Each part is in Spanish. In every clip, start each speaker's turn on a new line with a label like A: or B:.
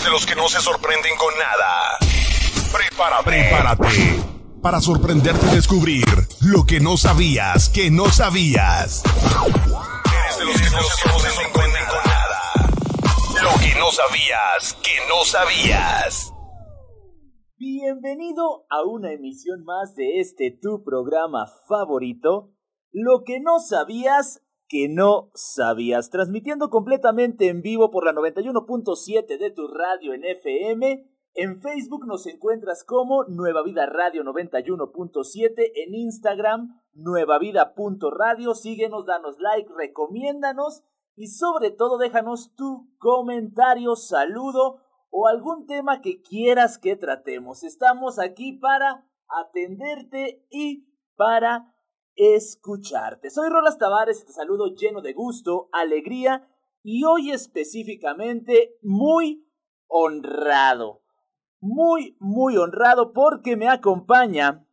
A: ¿Eres de los que no se sorprenden con nada? Prepárate. Prepárate para sorprenderte y descubrir lo que no sabías que no sabías. Eres de los que no se sorprenden con nada. Lo que no sabías que no sabías.
B: Bienvenido a una emisión más de este tu programa favorito, Lo que no sabías que no sabías, transmitiendo completamente en vivo por la 91.7 de tu radio en FM. En Facebook nos encuentras como Nueva Vida Radio 91.7, en Instagram nuevavida.radio, síguenos, danos like, recomiéndanos y sobre todo déjanos tu comentario, saludo o algún tema que quieras que tratemos. Estamos aquí para atenderte y para escucharte. Soy Rolas Tavares y te saludo lleno de gusto, alegría y hoy específicamente muy honrado. Muy, muy honrado porque me acompaña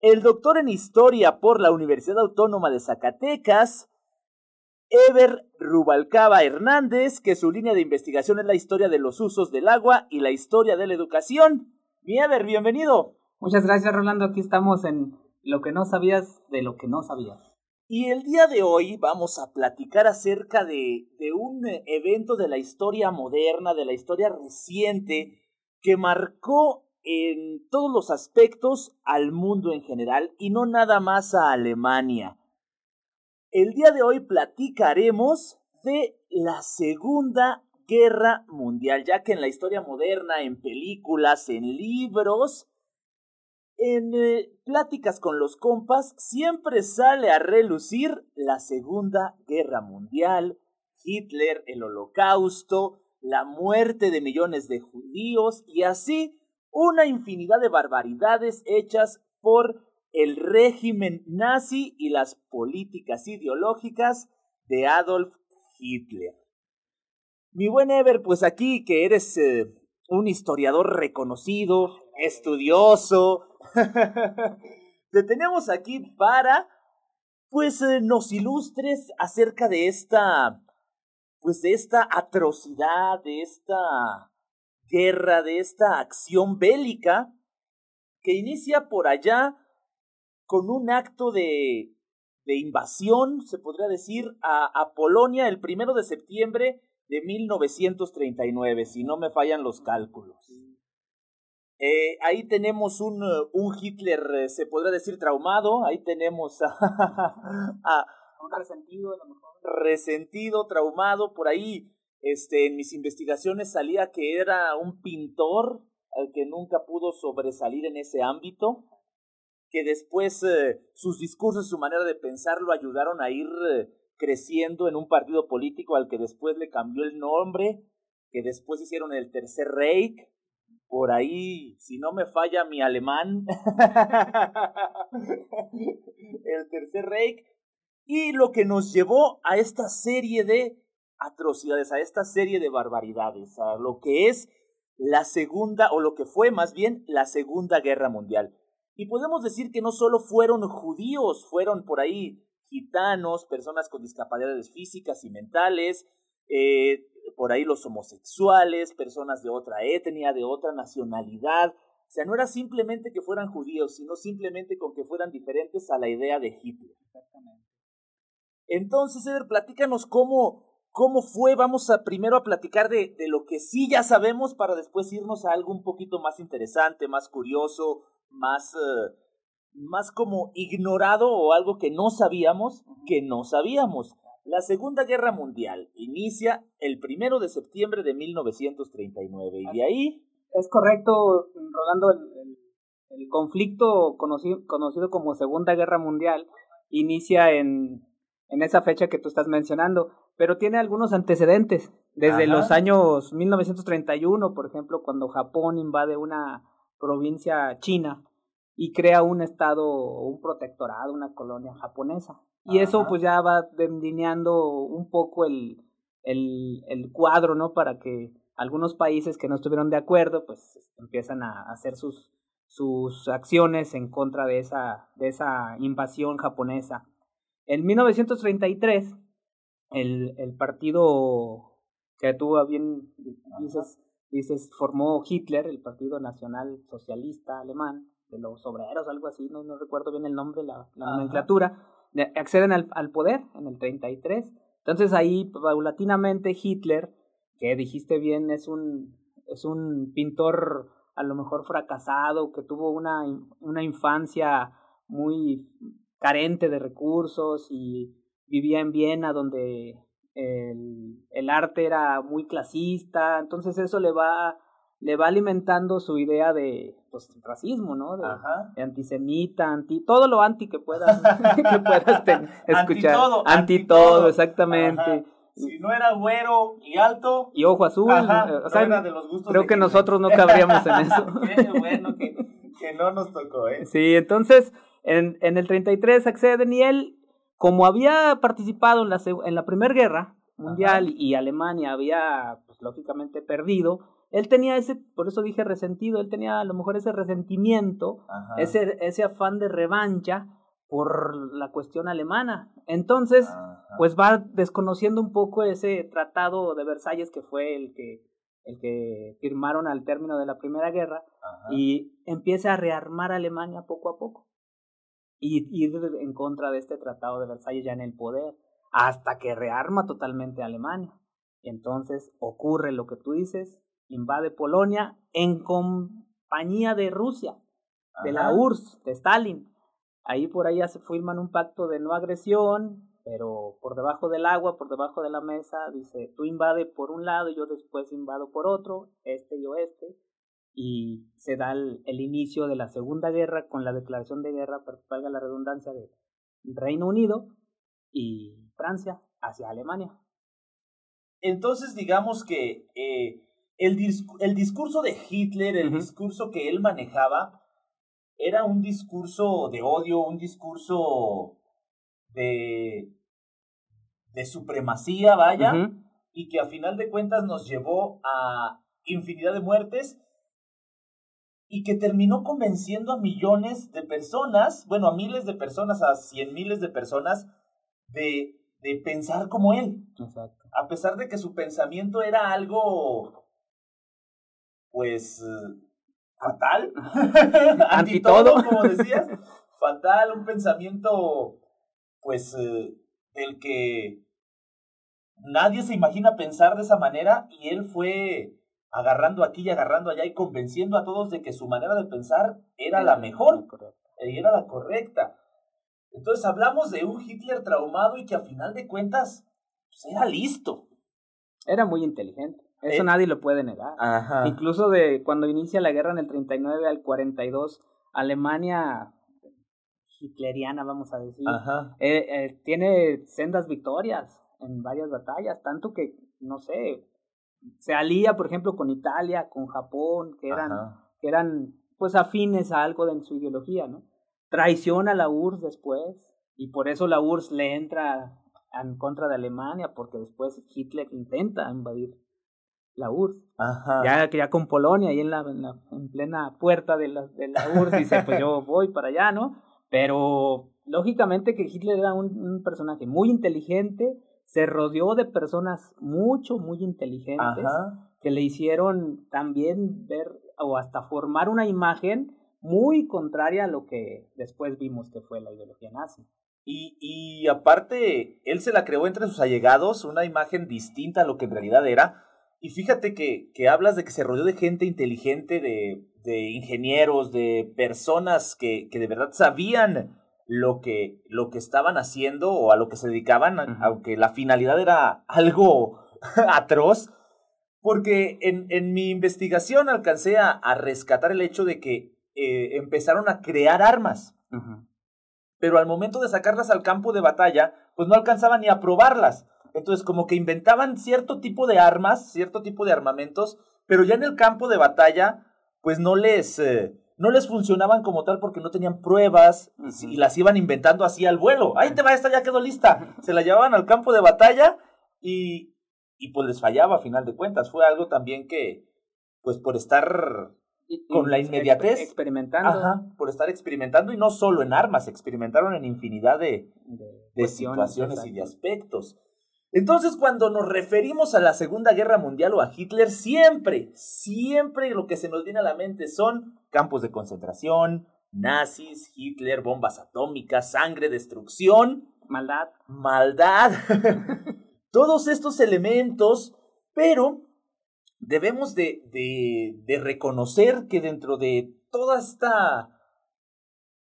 B: el doctor en historia por la Universidad Autónoma de Zacatecas, Ever Rubalcaba Hernández, que su línea de investigación es la historia de los usos del agua y la historia de la educación. Mi Ever, bienvenido.
C: Muchas gracias, Rolando. Aquí estamos en lo que no sabías de lo que no sabías.
B: Y el día de hoy vamos a platicar acerca de, de un evento de la historia moderna, de la historia reciente, que marcó en todos los aspectos al mundo en general y no nada más a Alemania. El día de hoy platicaremos de la Segunda Guerra Mundial, ya que en la historia moderna, en películas, en libros, en eh, pláticas con los compas, siempre sale a relucir la Segunda Guerra Mundial, Hitler, el Holocausto, la muerte de millones de judíos y así una infinidad de barbaridades hechas por el régimen nazi y las políticas ideológicas de Adolf Hitler. Mi buen Ever, pues aquí que eres eh, un historiador reconocido, estudioso, te tenemos aquí para, pues, eh, nos ilustres acerca de esta, pues, de esta atrocidad, de esta guerra, de esta acción bélica que inicia por allá con un acto de, de invasión, se podría decir, a, a, Polonia el primero de septiembre de 1939, si no me fallan los cálculos. Eh, ahí tenemos un, un Hitler, eh, se podría decir, traumado, ahí tenemos a, a,
C: un resentido, a lo mejor.
B: resentido, traumado, por ahí este, en mis investigaciones salía que era un pintor al que nunca pudo sobresalir en ese ámbito que después eh, sus discursos, su manera de pensar lo ayudaron a ir eh, creciendo en un partido político al que después le cambió el nombre, que después hicieron el Tercer Reich, por ahí, si no me falla mi alemán, el Tercer Reich, y lo que nos llevó a esta serie de atrocidades, a esta serie de barbaridades, a lo que es la segunda, o lo que fue más bien la Segunda Guerra Mundial. Y podemos decir que no solo fueron judíos, fueron por ahí gitanos, personas con discapacidades físicas y mentales, eh, por ahí los homosexuales, personas de otra etnia, de otra nacionalidad. O sea, no era simplemente que fueran judíos, sino simplemente con que fueran diferentes a la idea de Hitler.
C: Exactamente.
B: Entonces, Eder, platícanos cómo, cómo fue. Vamos a primero a platicar de, de lo que sí ya sabemos para después irnos a algo un poquito más interesante, más curioso, más, uh, más como ignorado o algo que no sabíamos que no sabíamos. La Segunda Guerra Mundial inicia el primero de septiembre de 1939 y de ahí...
C: Es correcto, Rolando, el, el, conflicto conocido, conocido como Segunda Guerra Mundial inicia en, en esa fecha que tú estás mencionando, pero tiene algunos antecedentes. Desde Ajá. los años 1931, por ejemplo, cuando Japón invade una provincia china y crea un estado, un protectorado, una colonia japonesa. Y Ajá. eso pues ya va delineando un poco el, el, el, cuadro, ¿no? Para que algunos países que no estuvieron de acuerdo pues empiezan a hacer sus, sus acciones en contra de esa, de esa invasión japonesa. En 1933, el, el partido que tuvo bien, dices, dices, formó Hitler, el Partido Nacional Socialista Alemán, de los obreros, algo así, no, no recuerdo bien el nombre, la, nomenclatura, acceden al, al, poder en el 33. Entonces ahí paulatinamente Hitler, que dijiste bien, es un, es un pintor a lo mejor fracasado, que tuvo una, una infancia muy carente de recursos y vivía en Viena donde el, el, arte era muy clasista, entonces eso le va, le va alimentando su idea de pues, racismo, ¿no? De, antisemita, anti, todo lo anti que puedas, que puedas escuchar. Anti todo. exactamente.
B: Si no era güero y alto.
C: Y ojo azul. creo que nosotros no cabríamos en eso.
B: Qué bueno que, que, no nos tocó, ¿eh?
C: Sí, entonces en, en el 33 acceden y él como había participado en la, en la Primera Guerra Mundial y Alemania había, pues, lógicamente, perdido, él tenía ese, por eso dije resentido, él tenía a lo mejor ese resentimiento, ese, ese afán de revancha por la cuestión alemana. Entonces, pues va desconociendo un poco ese tratado de Versalles que fue el que, el que firmaron al término de la Primera Guerra y empieza a rearmar a Alemania poco a poco y ir en contra de este tratado de Versalles ya en el poder, hasta que rearma totalmente a Alemania. Y entonces ocurre lo que tú dices, invade Polonia en compañía de Rusia, de la URSS, de Stalin. Ahí por ahí ya se firman un pacto de no agresión, pero por debajo del agua, por debajo de la mesa, dice, tú invade por un lado y yo después invado por otro, este y oeste, y se da el, inicio de la Segunda Guerra con la declaración de guerra, valga la redundancia, de Reino Unido y Francia hacia Alemania.
B: Entonces, digamos que eh, el, el, discurso de Hitler, el discurso que él manejaba, era un discurso de odio, un discurso de, de supremacía, vaya, y que a final de cuentas nos llevó a infinidad de muertes y que terminó convenciendo a millones de personas, bueno, a miles de personas, a cien miles de personas, de, de pensar como él. Exacto. A pesar de que su pensamiento era algo, pues, fatal, anti todo, como decías, fatal, un pensamiento, pues, eh, del que nadie se imagina pensar de esa manera y él fue agarrando aquí y agarrando allá y convenciendo a todos de que su manera de pensar era la mejor y era la correcta. Entonces hablamos de un Hitler traumado y que a final de cuentas pues, era listo.
C: Era muy inteligente. Eso eh, nadie lo puede negar. Incluso de cuando inicia la guerra en el 39 al 42, Alemania hitleriana, vamos a decir, eh, eh, tiene sendas victorias en varias batallas, tanto que, no sé, se alía, por ejemplo, con Italia, con Japón, que eran, que eran pues afines a algo de su ideología, ¿no? Traiciona a la URSS después, y por eso la URSS le entra en contra de Alemania, porque después Hitler intenta invadir la URSS. Ya, ya con Polonia, ahí en la, en, plena puerta de la, de la URSS, dice, pues yo voy para allá, ¿no? Pero lógicamente que Hitler era un personaje muy inteligente, se rodeó de personas mucho, muy inteligentes que le hicieron también ver o hasta formar una imagen muy contraria a lo que después vimos que fue la ideología nazi.
B: Y, y aparte, él se la creó entre sus allegados, una imagen distinta a lo que en realidad era. Y fíjate que, que hablas de que se rodeó de gente inteligente, de, de ingenieros, de personas que, que de verdad sabían lo que, lo que estaban haciendo o a lo que se dedicaban, aunque la finalidad era algo atroz, porque en, en, mi investigación alcancé a, a, rescatar el hecho de que eh, empezaron a crear armas, pero al momento de sacarlas al campo de batalla, pues no alcanzaban ni a probarlas. Entonces como que inventaban cierto tipo de armas, cierto tipo de armamentos, pero ya en el campo de batalla, pues no les... Eh, no les funcionaban como tal porque no tenían pruebas y las iban inventando así al vuelo. Ahí te va, esta ya quedó lista. Se la llevaban al campo de batalla y, y pues les fallaba a final de cuentas. Fue algo también que, pues por estar con la inmediatez.
C: Experimentando.
B: Ajá, por estar experimentando y no solo en armas, experimentaron en infinidad de, de, situaciones y de aspectos. Entonces, cuando nos referimos a la Segunda Guerra Mundial o a Hitler, siempre, siempre lo que se nos viene a la mente son campos de concentración, nazis, Hitler, bombas atómicas, sangre, destrucción,
C: maldad.
B: Maldad. Todos estos elementos, pero debemos de, de, reconocer que dentro de toda esta...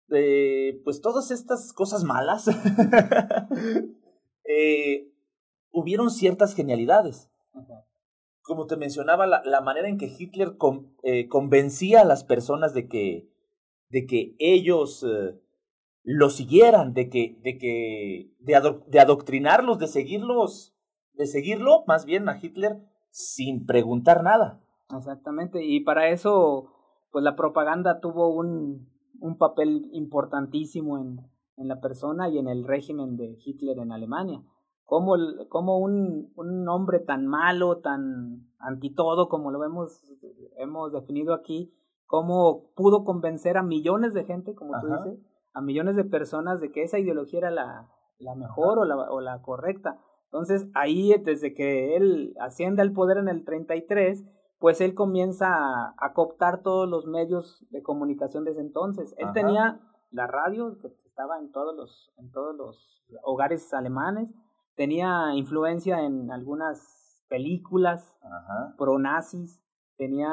B: pues todas estas cosas malas, eh, hubieron ciertas genialidades. Como te mencionaba, la, la manera en que Hitler eh, convencía a las personas de que, de que ellos eh, lo siguieran, de que, de que, de, de adoctrinarlos, de seguirlos, de seguirlo, más bien a Hitler, sin preguntar nada.
C: Exactamente, y para eso, pues la propaganda tuvo un, un papel importantísimo en, en la persona y en el régimen de Hitler en Alemania cómo, cómo un, un, hombre tan malo, tan anti todo, como lo hemos, hemos definido aquí, cómo pudo convencer a millones de gente, como tú dices, a millones de personas de que esa ideología era la, la mejor o la, o la correcta. Entonces, ahí, desde que él asciende al poder en el 33, pues él comienza a, a cooptar todos los medios de comunicación desde entonces. Él tenía la radio, que estaba en todos los, en todos los hogares alemanes, tenía influencia en algunas películas pro nazis, tenía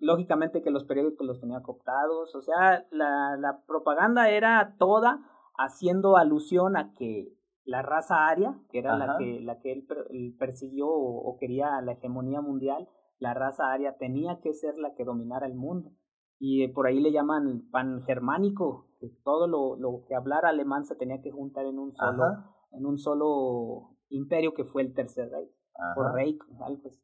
C: lógicamente que los periódicos los tenía cooptados, o sea, la, la propaganda era toda haciendo alusión a que la raza aria, que era la que, la que él, persiguió o, quería la hegemonía mundial, la raza aria tenía que ser la que dominara el mundo. Y por ahí le llaman pangermánico, que todo lo, lo que hablara alemán se tenía que juntar en un solo, en un solo imperio que fue el Tercer Reich. Por Reich,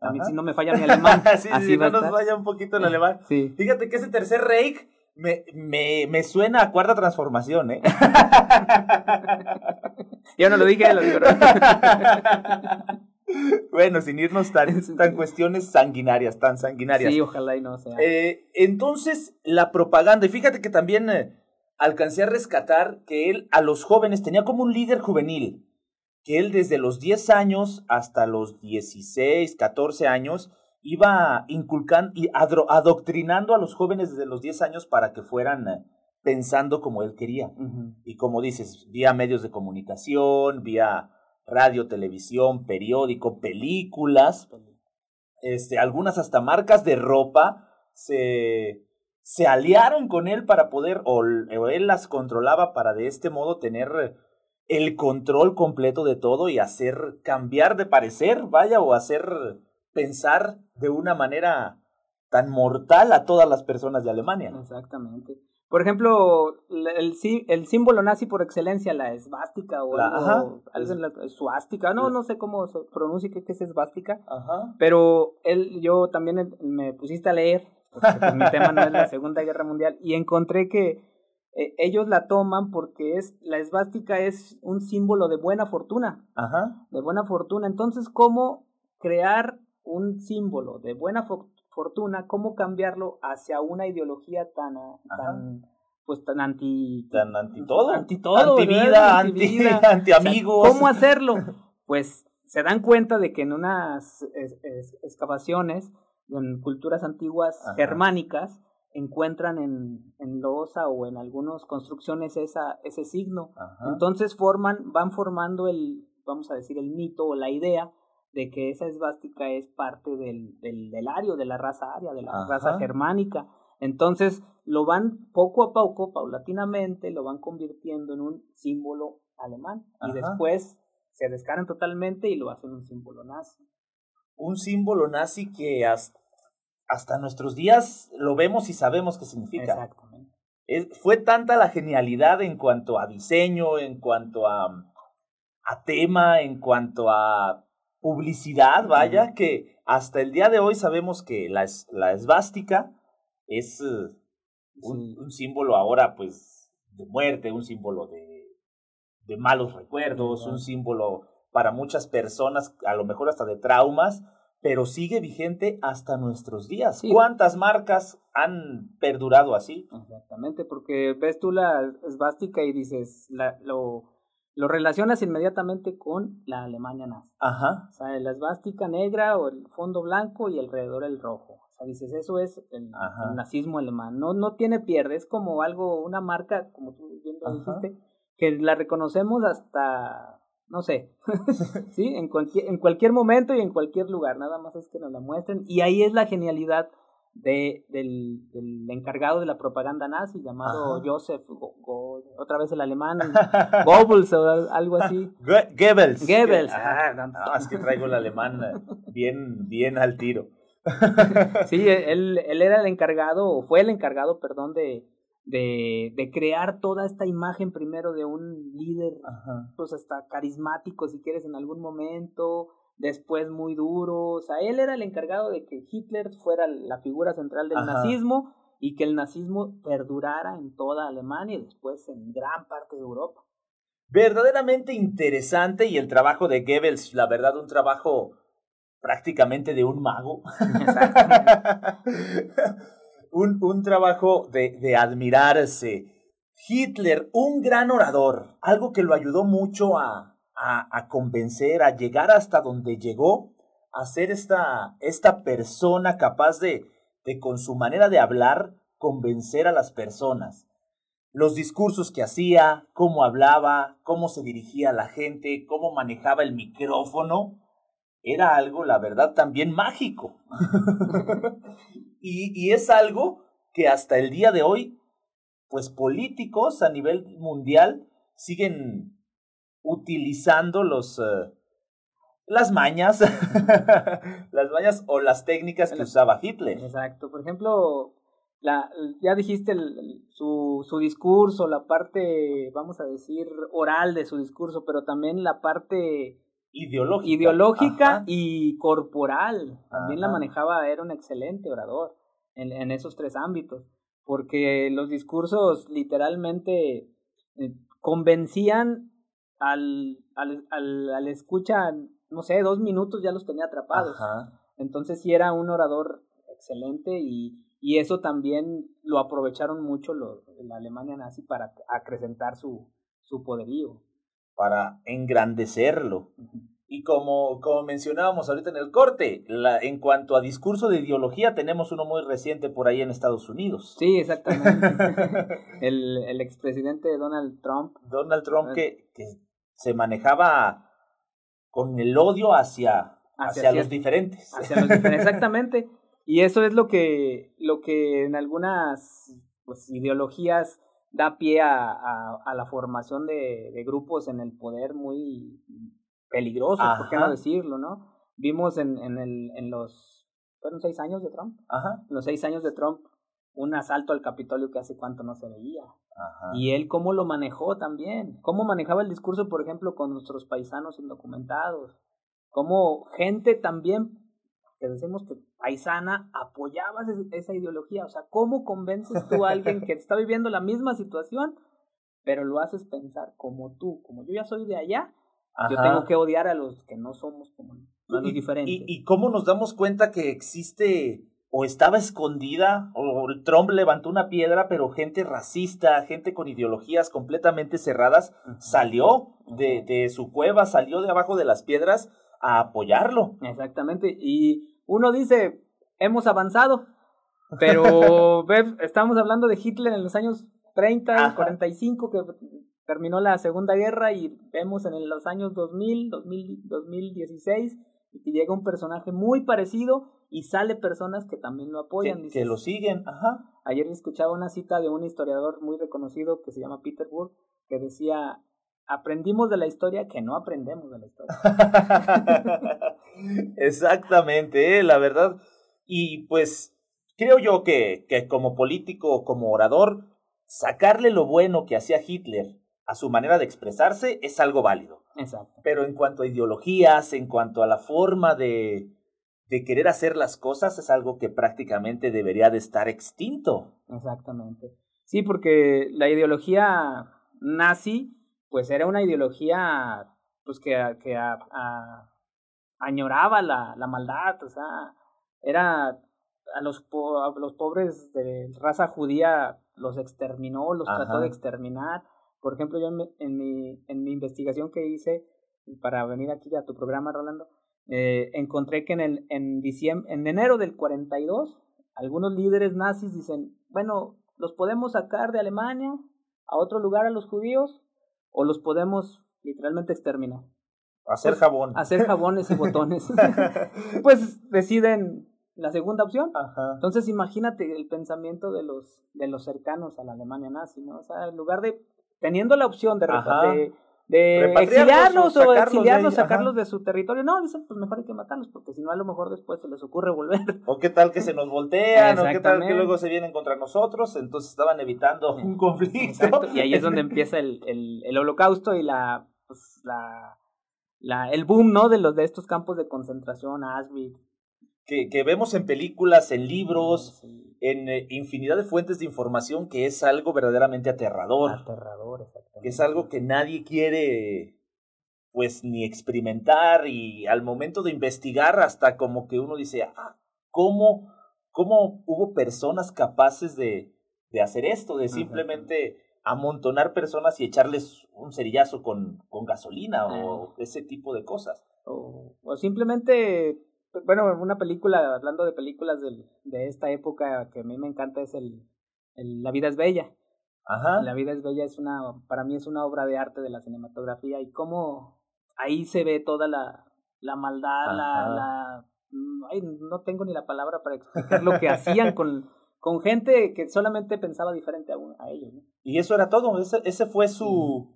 C: también si no me falla mi alemán.
B: sí, sí, no nos falla un poquito el alemán. Sí. Fíjate que ese Tercer Reich me, me, me suena a cuarta transformación, ¿eh?
C: Yo no lo dije, lo digo.
B: bueno, sin irnos tan, tan cuestiones sanguinarias, tan sanguinarias.
C: Sí, ojalá y no sea.
B: Eh, entonces, la propaganda, y fíjate que también eh, alcancé a rescatar que él a los jóvenes tenía como un líder juvenil, que él desde los 10 años hasta los 16, 14 años iba inculcando y adoctrinando a los jóvenes desde los 10 años para que fueran eh, pensando como él quería. Y como dices, vía medios de comunicación, vía radio, televisión, periódico, películas, este, algunas hasta marcas de ropa se se aliaron con él para poder, o, él las controlaba para de este modo tener el control completo de todo y hacer cambiar de parecer, vaya, o hacer pensar de una manera tan mortal a todas las personas de Alemania.
C: Exactamente. Por ejemplo, el, el símbolo nazi por excelencia, la esvástica o la, suástica, no, no sé cómo se pronuncia que es esvástica, pero él, yo también me pusiste a leer porque pues, mi tema no es la Segunda Guerra Mundial, y encontré que eh, ellos la toman porque es la esvástica es un símbolo de buena fortuna, Ajá. de buena fortuna. Entonces, ¿cómo crear un símbolo de buena fortuna? ¿Cómo cambiarlo hacia una ideología tan, tan pues tan anti
B: tan anti todo,
C: anti todo,
B: anti vida, anti, anti amigos.
C: ¿Cómo hacerlo? Pues se dan cuenta de que en unas excavaciones en culturas antiguas germánicas encuentran en, en losa o en algunas construcciones esa, ese signo. Entonces forman, van formando el, vamos a decir, el mito o la idea de que esa esvástica es parte del, del, del ario, de la raza aria, de la raza germánica. Entonces lo van poco a poco, paulatinamente, lo van convirtiendo en un símbolo alemán. Y después se descaran totalmente y lo hacen un símbolo nazi
B: un símbolo nazi que hasta, nuestros días lo vemos y sabemos qué significa.
C: Exactamente.
B: fue tanta la genialidad en cuanto a diseño, en cuanto a, a tema, en cuanto a publicidad, vaya, que hasta el día de hoy sabemos que la, la esvástica es eh, un, un, símbolo ahora, pues, de muerte, un símbolo de, de malos recuerdos, un símbolo para muchas personas, a lo mejor hasta de traumas, pero sigue vigente hasta nuestros días. ¿Cuántas marcas han perdurado así?
C: Exactamente, porque ves tú la esvástica y dices, la, lo, lo relacionas inmediatamente con la Alemania nazi.
B: Ajá.
C: O sea, la esvástica negra o el fondo blanco y alrededor el rojo. O sea, dices, eso es el, nazismo alemán. No, no tiene pierde, es como algo, una marca, como tú bien lo dijiste, que la reconocemos hasta, no sé, ¿sí? En cualquier, en cualquier momento y en cualquier lugar. Nada más es que nos la muestren. Y ahí es la genialidad de, del, del, encargado de la propaganda nazi llamado Joseph, otra vez el alemán, Goebbels o algo así.
B: Goebbels.
C: Goebbels.
B: Ah, no, es que traigo el alemán bien, bien al tiro.
C: sí, él, él era el encargado, o fue el encargado, perdón, de, de, de crear toda esta imagen primero de un líder, pues hasta carismático si quieres en algún momento, después muy duro, o sea, él era el encargado de que Hitler fuera la figura central del nazismo y que el nazismo perdurara en toda Alemania y después en gran parte de Europa.
B: Verdaderamente interesante y el trabajo de Goebbels, la verdad, un trabajo prácticamente de un mago. un, un, trabajo de, de admirarse. Hitler, un gran orador, algo que lo ayudó mucho a, a, convencer, a llegar hasta donde llegó, a ser esta, esta persona capaz de, de, con su manera de hablar, convencer a las personas. Los discursos que hacía, cómo hablaba, cómo se dirigía a la gente, cómo manejaba el micrófono, era algo, la verdad, también mágico. y, y es algo que hasta el día de hoy, pues políticos a nivel mundial siguen utilizando los eh, las mañas, las mañas o las técnicas que usaba Hitler.
C: Exacto. Por ejemplo, la, ya dijiste su, su discurso, la parte, vamos a decir, oral de su discurso, pero también la parte
B: ideológica,
C: ideológica y corporal. También la manejaba, era un excelente orador en, en esos tres ámbitos, porque los discursos literalmente eh, convencían al, al, al, al escucha, no sé, dos minutos ya los tenía atrapados. Entonces sí era un orador excelente y, y eso también lo aprovecharon mucho los, la Alemania nazi para acrecentar su, su poderío.
B: Para engrandecerlo. Y como, como mencionábamos ahorita en el corte, la, en cuanto a discurso de ideología, tenemos uno muy reciente por ahí en Estados Unidos.
C: Sí, exactamente. el, el expresidente Donald Trump.
B: Donald Trump que, que se manejaba con el odio hacia, hacia, los diferentes.
C: Hacia los diferentes, exactamente. Y eso es lo que, lo que en algunas pues, ideologías da pie a, a, la formación de, de, grupos en el poder muy peligrosos, por qué no decirlo, ¿no? Vimos en, en, el, en los, fueron seis años de Trump,
B: Ajá.
C: En los seis años de Trump, un asalto al Capitolio que hace cuánto no se veía. Y él cómo lo manejó también, cómo manejaba el discurso, por ejemplo, con nuestros paisanos indocumentados, cómo gente también, decimos que paisana, apoyaba esa ideología, o sea, cómo convences tú a alguien que está viviendo la misma situación, pero lo haces pensar como tú, como yo ya soy de allá, yo tengo que odiar a los que no somos como a los diferentes.
B: y cómo nos damos cuenta que existe o estaba escondida, o Trump levantó una piedra, pero gente racista, gente con ideologías completamente cerradas, salió de, de, su cueva, salió de abajo de las piedras a apoyarlo.
C: Exactamente, y uno dice, hemos avanzado, pero estamos hablando de Hitler en los años 30, 45, que terminó la Segunda Guerra, y vemos en los años 2000, 2000 2016, y llega un personaje muy parecido y sale personas que también lo apoyan.
B: Que, lo siguen, ajá.
C: Ayer escuchaba una cita de un historiador muy reconocido que se llama Peter Burke, que decía, aprendimos de la historia que no aprendemos de la historia.
B: Exactamente, ¿eh? la verdad. Y pues creo yo que, que como político, como orador, sacarle lo bueno que hacía Hitler a su manera de expresarse es algo válido.
C: Exacto.
B: Pero en cuanto a ideologías, en cuanto a la forma de, de querer hacer las cosas es algo que prácticamente debería de estar extinto.
C: Exactamente. Sí, porque la ideología nazi, pues era una ideología pues que, que a, añoraba la, la, maldad, o sea, era a los, a los pobres de raza judía los exterminó, los trató de exterminar, Por ejemplo, yo en mi, en mi, investigación que hice para venir aquí a tu programa, Rolando, eh, encontré que en, el, en, diciembre, en enero del 42, algunos líderes nazis dicen, bueno, los podemos sacar de Alemania a otro lugar a los judíos o los podemos literalmente exterminar.
B: Hacer
C: pues,
B: jabón.
C: Hacer jabones y botones. pues deciden la segunda opción. Entonces imagínate el pensamiento de los, de los cercanos a la Alemania nazi, ¿no? O sea, en lugar de, teniendo la opción de, de, de exiliarlos o, exiliarlos, sacarlos de su territorio, no, dicen, pues mejor hay que matarlos, porque si no a lo mejor después se les ocurre volver.
B: O qué tal que se nos voltean, o qué tal que luego se vienen contra nosotros, entonces estaban evitando un conflicto.
C: Y ahí es donde empieza el, el, el holocausto y la, pues, la, la, el boom, ¿no? De los de estos campos de concentración, Auschwitz,
B: que, que, vemos en películas, en libros, en eh, infinidad de fuentes de información que es algo verdaderamente aterrador.
C: Aterrador, exactamente.
B: Que es algo que nadie quiere pues ni experimentar y al momento de investigar hasta como que uno dice, ah, ¿cómo, cómo hubo personas capaces de, de hacer esto? De simplemente amontonar personas y echarles un cerillazo con, con gasolina o ah. ese tipo de cosas.
C: O, o simplemente bueno, una película, hablando de películas del, de esta época que a mí me encanta es el, el, La vida es bella.
B: Ajá.
C: La vida es bella es una, para mí es una obra de arte de la cinematografía y cómo ahí se ve toda la, la maldad, la, la mm, ay, no tengo ni la palabra para explicar lo que hacían con, con gente que solamente pensaba diferente a, a ellos. ¿no?
B: Y eso era todo, ese, ese fue su,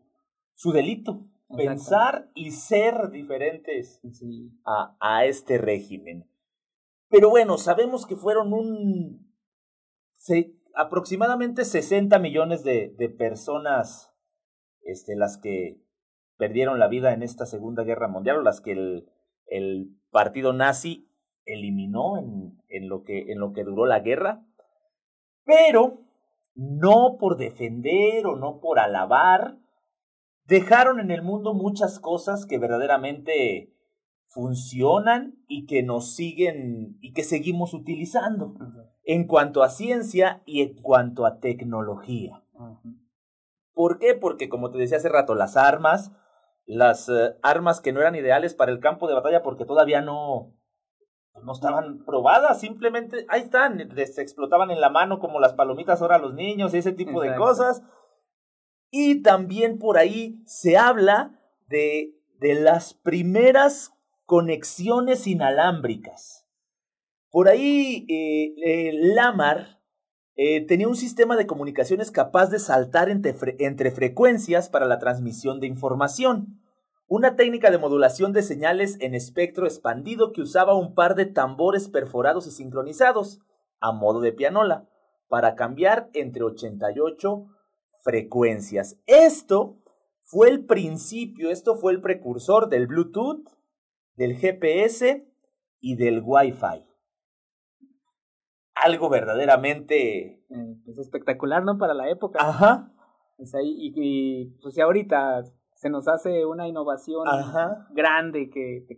B: su delito pensar y ser diferentes a, a, este régimen. Pero bueno, sabemos que fueron un aproximadamente 60 millones de, de, personas este, las que perdieron la vida en esta Segunda Guerra Mundial o las que el, el partido nazi eliminó en, en, lo que, en lo que duró la guerra. Pero no por defender o no por alabar dejaron en el mundo muchas cosas que verdaderamente funcionan y que nos siguen y que seguimos utilizando en cuanto a ciencia y en cuanto a tecnología. ¿Por qué? Porque como te decía hace rato, las armas, las eh, armas que no eran ideales para el campo de batalla porque todavía no no estaban probadas, simplemente ahí están, les explotaban en la mano como las palomitas ahora a los niños y ese tipo de cosas y también por ahí se habla de, de las primeras conexiones inalámbricas. Por ahí eh, eh, Lamar eh, tenía un sistema de comunicaciones capaz de saltar entre, entre frecuencias para la transmisión de información. Una técnica de modulación de señales en espectro expandido que usaba un par de tambores perforados y sincronizados, a modo de pianola, para cambiar entre 88 frecuencias. Esto fue el principio, esto fue el precursor del Bluetooth, del GPS y del Wi-Fi. Algo verdaderamente...
C: Eh, pues espectacular, ¿no? Para la época.
B: Ajá.
C: y, y, pues si ahorita se nos hace una innovación grande que, que,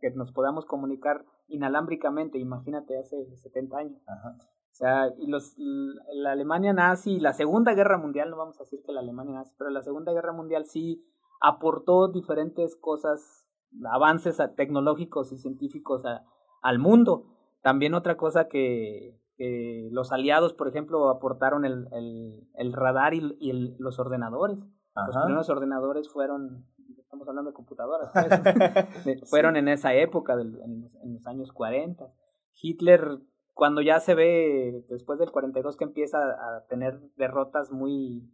C: que, nos podamos comunicar inalámbricamente, imagínate hace 70 años.
B: Ajá.
C: O sea, y los, la Alemania nazi, la Segunda Guerra Mundial, no vamos a decir que la Alemania nazi, pero la Segunda Guerra Mundial sí aportó diferentes cosas, avances tecnológicos y científicos al mundo. También otra cosa que, que, los aliados, por ejemplo, aportaron el, el, el radar y, y los ordenadores. Los primeros ordenadores fueron, estamos hablando de computadoras, pues, fueron en esa época, en, en los años 40. Hitler cuando ya se ve después del 42 que empieza a tener derrotas muy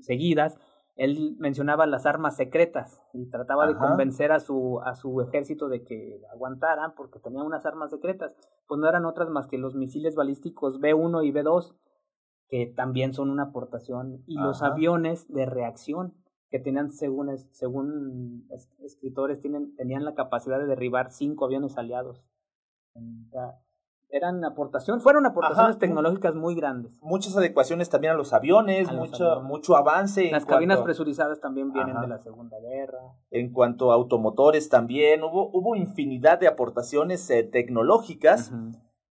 C: seguidas, él mencionaba las armas secretas y trataba de convencer a su, a su ejército de que aguantaran porque tenía unas armas secretas. Pues no eran otras más que los misiles balísticos B1 y B2, que también son una aportación, y los aviones de reacción, que tenían, según, según escritores, tienen, tenían la capacidad de derribar cinco aviones aliados eran aportación, fueron aportaciones tecnológicas muy grandes.
B: Muchas adecuaciones también a los aviones, mucho, mucho avance.
C: Las cabinas presurizadas también vienen de la Segunda Guerra.
B: En cuanto a automotores también, hubo, hubo infinidad de aportaciones eh, tecnológicas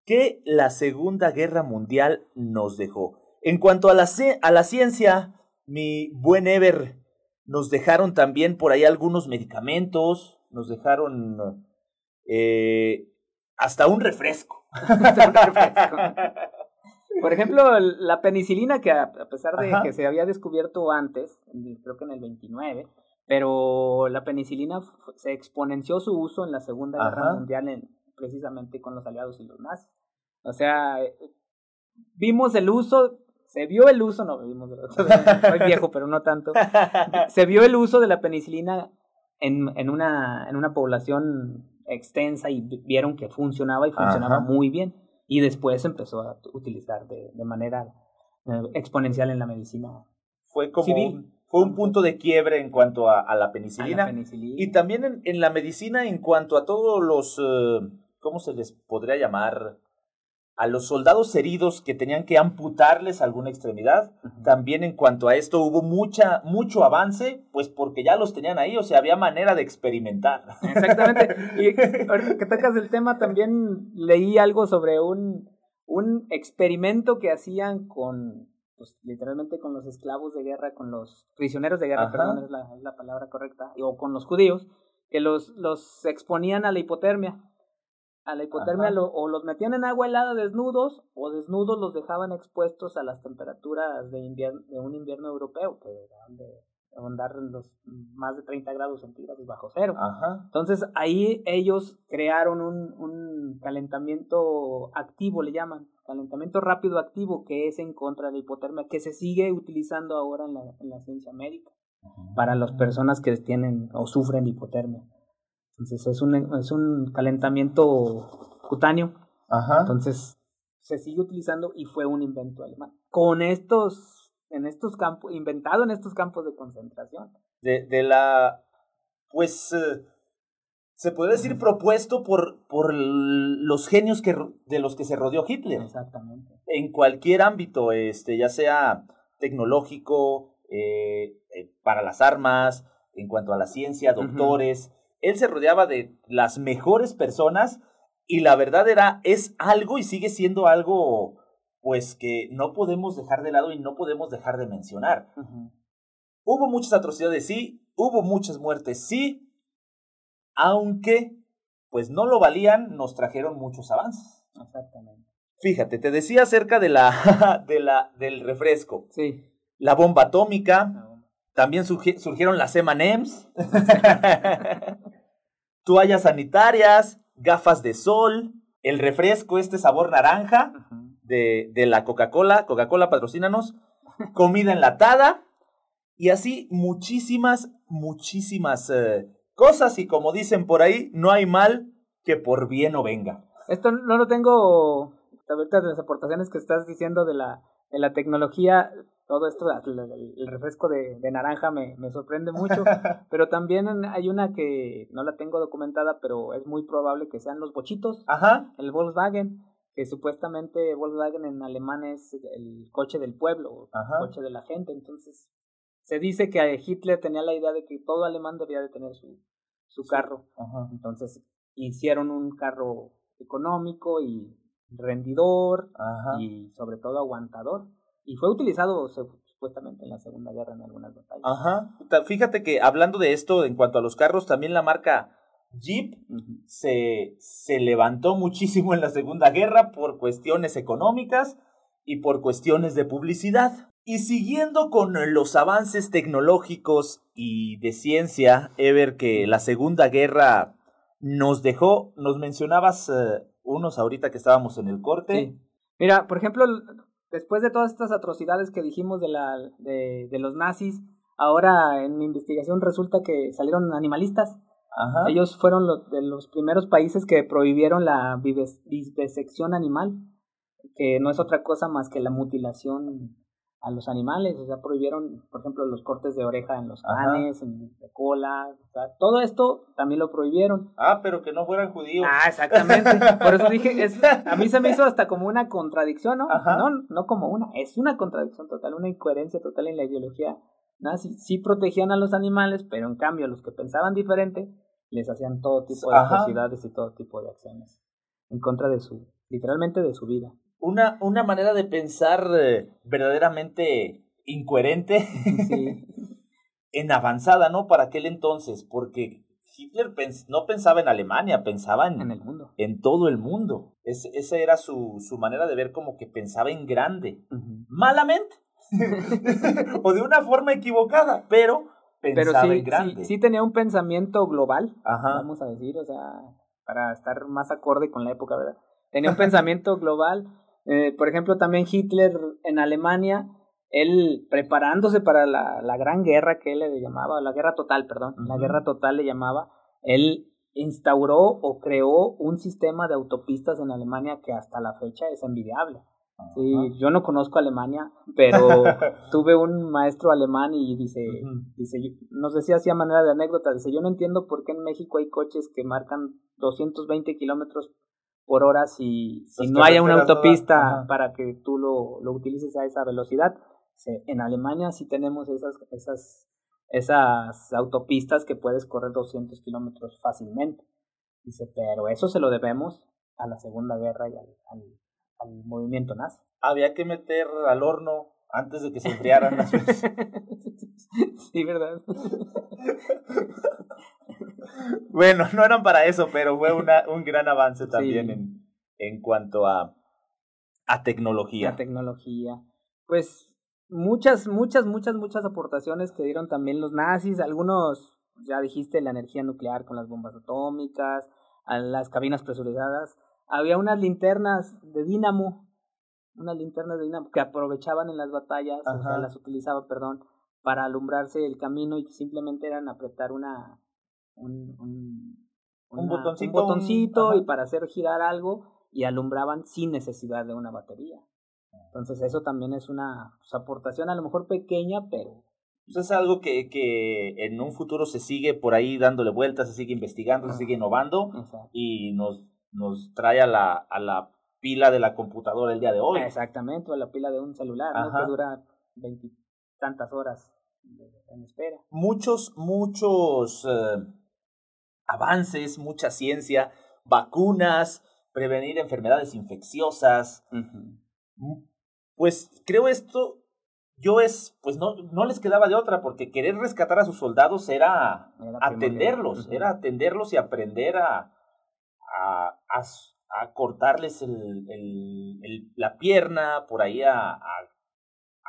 B: que la Segunda Guerra Mundial nos dejó. En cuanto a la, a la ciencia, Mi buen Ever, nos dejaron también por ahí algunos medicamentos, nos dejaron eh, hasta un refresco.
C: Por ejemplo, la penicilina, que a pesar de que se había descubierto antes, creo que en el 29, pero la penicilina se exponenció su uso en la Segunda Guerra Mundial, en, precisamente con los aliados y los nazis. O sea, eh, vimos el uso, se vio el uso, no vimos, soy viejo, pero no tanto, se vio el uso de la penicilina en, en, una, en una población extensa y vieron que funcionaba y funcionaba muy bien. Y después empezó a utilizar de, de manera eh, exponencial en la medicina.
B: Fue como Un, fue un punto de quiebre en cuanto a, la, penicilina, Y también en, en, la medicina en cuanto a todos los, eh, ¿cómo se les podría llamar? A los soldados heridos que tenían que amputarles alguna extremidad. También en cuanto a esto hubo mucha, mucho avance, pues porque ya los tenían ahí, o sea, había manera de experimentar.
C: Exactamente. Y que tocas el tema, también leí algo sobre un, un experimento que hacían con, pues literalmente con los esclavos de guerra, con los prisioneros de guerra, perdón, es la, es la palabra correcta, o con los judíos, que los, los exponían a la hipotermia a la hipotermia o los metían en agua helada desnudos o desnudos los dejaban expuestos a las temperaturas de, invierno, de un invierno europeo que eran de andar en los más de 30 grados centígrados bajo cero. Entonces ahí ellos crearon un, un calentamiento activo, le llaman, calentamiento rápido activo, que es en contra de la hipotermia, que se sigue utilizando ahora en la, en la ciencia médica para las personas que tienen o sufren de hipotermia. Entonces es un, es un calentamiento cutáneo. Ajá. Entonces se sigue utilizando y fue un invento alemán. Con estos, en estos campos, inventado en estos campos de concentración.
B: De, de la, pues, eh, se puede decir propuesto por, por los genios que, de los que se rodeó Hitler.
C: Exactamente.
B: En cualquier ámbito, este, ya sea tecnológico, eh, eh, para las armas, en cuanto a la ciencia, doctores él se rodeaba de las mejores personas y la verdad era, es algo y sigue siendo algo, pues que no podemos dejar de lado y no podemos dejar de mencionar. Hubo muchas atrocidades, sí, hubo muchas muertes, sí, aunque, pues no lo valían, nos trajeron muchos avances.
C: Exactamente.
B: Fíjate, te decía acerca de la, de la, del refresco.
C: Sí.
B: La bomba atómica. También surgieron las M&M's. toallas sanitarias, gafas de sol, el refresco, este sabor naranja de, de la Coca-Cola, Coca-Cola patrocínanos, comida enlatada. Y así muchísimas, muchísimas eh, cosas. Y como dicen por ahí, no hay mal que por bien no venga.
C: Esto no lo tengo, ahorita de las aportaciones que estás diciendo de la, de la tecnología, todo esto, el, refresco de, naranja me, me, sorprende mucho, pero también hay una que no la tengo documentada, pero es muy probable que sean los bochitos,
B: Ajá.
C: el Volkswagen, que supuestamente Volkswagen en alemán es el coche del pueblo, el coche de la gente, entonces se dice que Hitler tenía la idea de que todo alemán debía de tener su, su carro, entonces hicieron un carro económico y rendidor y sobre todo aguantador y fue utilizado supuestamente en la Segunda Guerra en algunas batallas.
B: Ajá. Fíjate que hablando de esto, en cuanto a los carros, también la marca Jeep se, se levantó muchísimo en la Segunda Guerra por cuestiones económicas y por cuestiones de publicidad. Y siguiendo con los avances tecnológicos y de ciencia, Ever, que la Segunda Guerra nos dejó, nos mencionabas eh, unos ahorita que estábamos en el corte.
C: Mira, por ejemplo, después de todas estas atrocidades que dijimos de, la, de, de los nazis, ahora en mi investigación resulta que salieron animalistas. Ellos fueron los, de los primeros países que prohibieron la vivisección animal, que no es otra cosa más que la mutilación a los animales, o sea, prohibieron, por ejemplo, los cortes de oreja en los canes, en de cola, o sea, todo esto también lo prohibieron.
B: Ah, pero que no fueran judíos.
C: Ah, exactamente. Por eso dije, es, a mí se me hizo hasta como una contradicción, ¿no? No, no como una, es una contradicción total, una incoherencia total en la ideología nazi. Sí protegían a los animales, pero en cambio a los que pensaban diferente les hacían todo tipo de atrocidades y todo tipo de acciones en contra de su, literalmente de su vida
B: una, una manera de pensar eh, verdaderamente incoherente en avanzada, ¿no? Para aquel entonces, porque Hitler no pensaba en Alemania, pensaba en,
C: en el mundo.
B: En todo el mundo. esa era su, su, manera de ver como que pensaba en grande. Malamente. o de una forma equivocada, pero pensaba
C: sí,
B: en grande.
C: Sí, sí, tenía un pensamiento global, vamos a decir, o sea, para estar más acorde con la época, ¿verdad? Tenía un pensamiento global. Eh, por ejemplo, también Hitler en Alemania, él preparándose para la, la gran guerra que él le llamaba, la guerra total, perdón, la guerra total le llamaba, él instauró o creó un sistema de autopistas en Alemania que hasta la fecha es envidiable. Sí, yo no conozco Alemania, pero tuve un maestro alemán y dice, dice, nos decía así a manera de anécdota, dice, yo no entiendo por qué en México hay coches que marcan 220 kilómetros por hora si, si no haya una autopista para que tú lo, lo utilices a esa velocidad. en Alemania sí tenemos esas, esas, esas autopistas que puedes correr 200 kilómetros fácilmente. Dice, pero eso se lo debemos a la Segunda Guerra y al al movimiento nazi.
B: Había que meter al horno antes de que se enfriaran las
C: Sí, ¿verdad?
B: Bueno, no eran para eso, pero fue una, un gran avance también en, en cuanto a, a tecnología.
C: A tecnología. Pues muchas, muchas, muchas, muchas aportaciones que dieron también los nazis. Algunos, ya dijiste, la energía nuclear con las bombas atómicas, a las cabinas presurizadas había unas linternas de dínamo, unas linternas de dínamo que aprovechaban en las batallas, o sea, las utilizaban, perdón, para alumbrarse el camino y simplemente eran apretar una un,
B: un, botoncito,
C: un botoncito y para hacer girar algo y alumbraban sin necesidad de una batería. Entonces eso también es una pues, aportación a lo mejor pequeña, pero...
B: Pues es algo que, que en un futuro se sigue por ahí dándole vueltas, se sigue investigando, se sigue innovando y nos nos trae a la, a la pila de la computadora el día de hoy.
C: Exactamente, o a la pila de un celular, ¿no? que dura veintitantas horas en espera.
B: Muchos, muchos eh, avances, mucha ciencia, vacunas, prevenir enfermedades infecciosas. Pues creo esto, yo es, pues no, no les quedaba de otra, porque querer rescatar a sus soldados era, atenderlos, era atenderlos y aprender a, a, a, cortarles el, el, la pierna, por ahí a, a,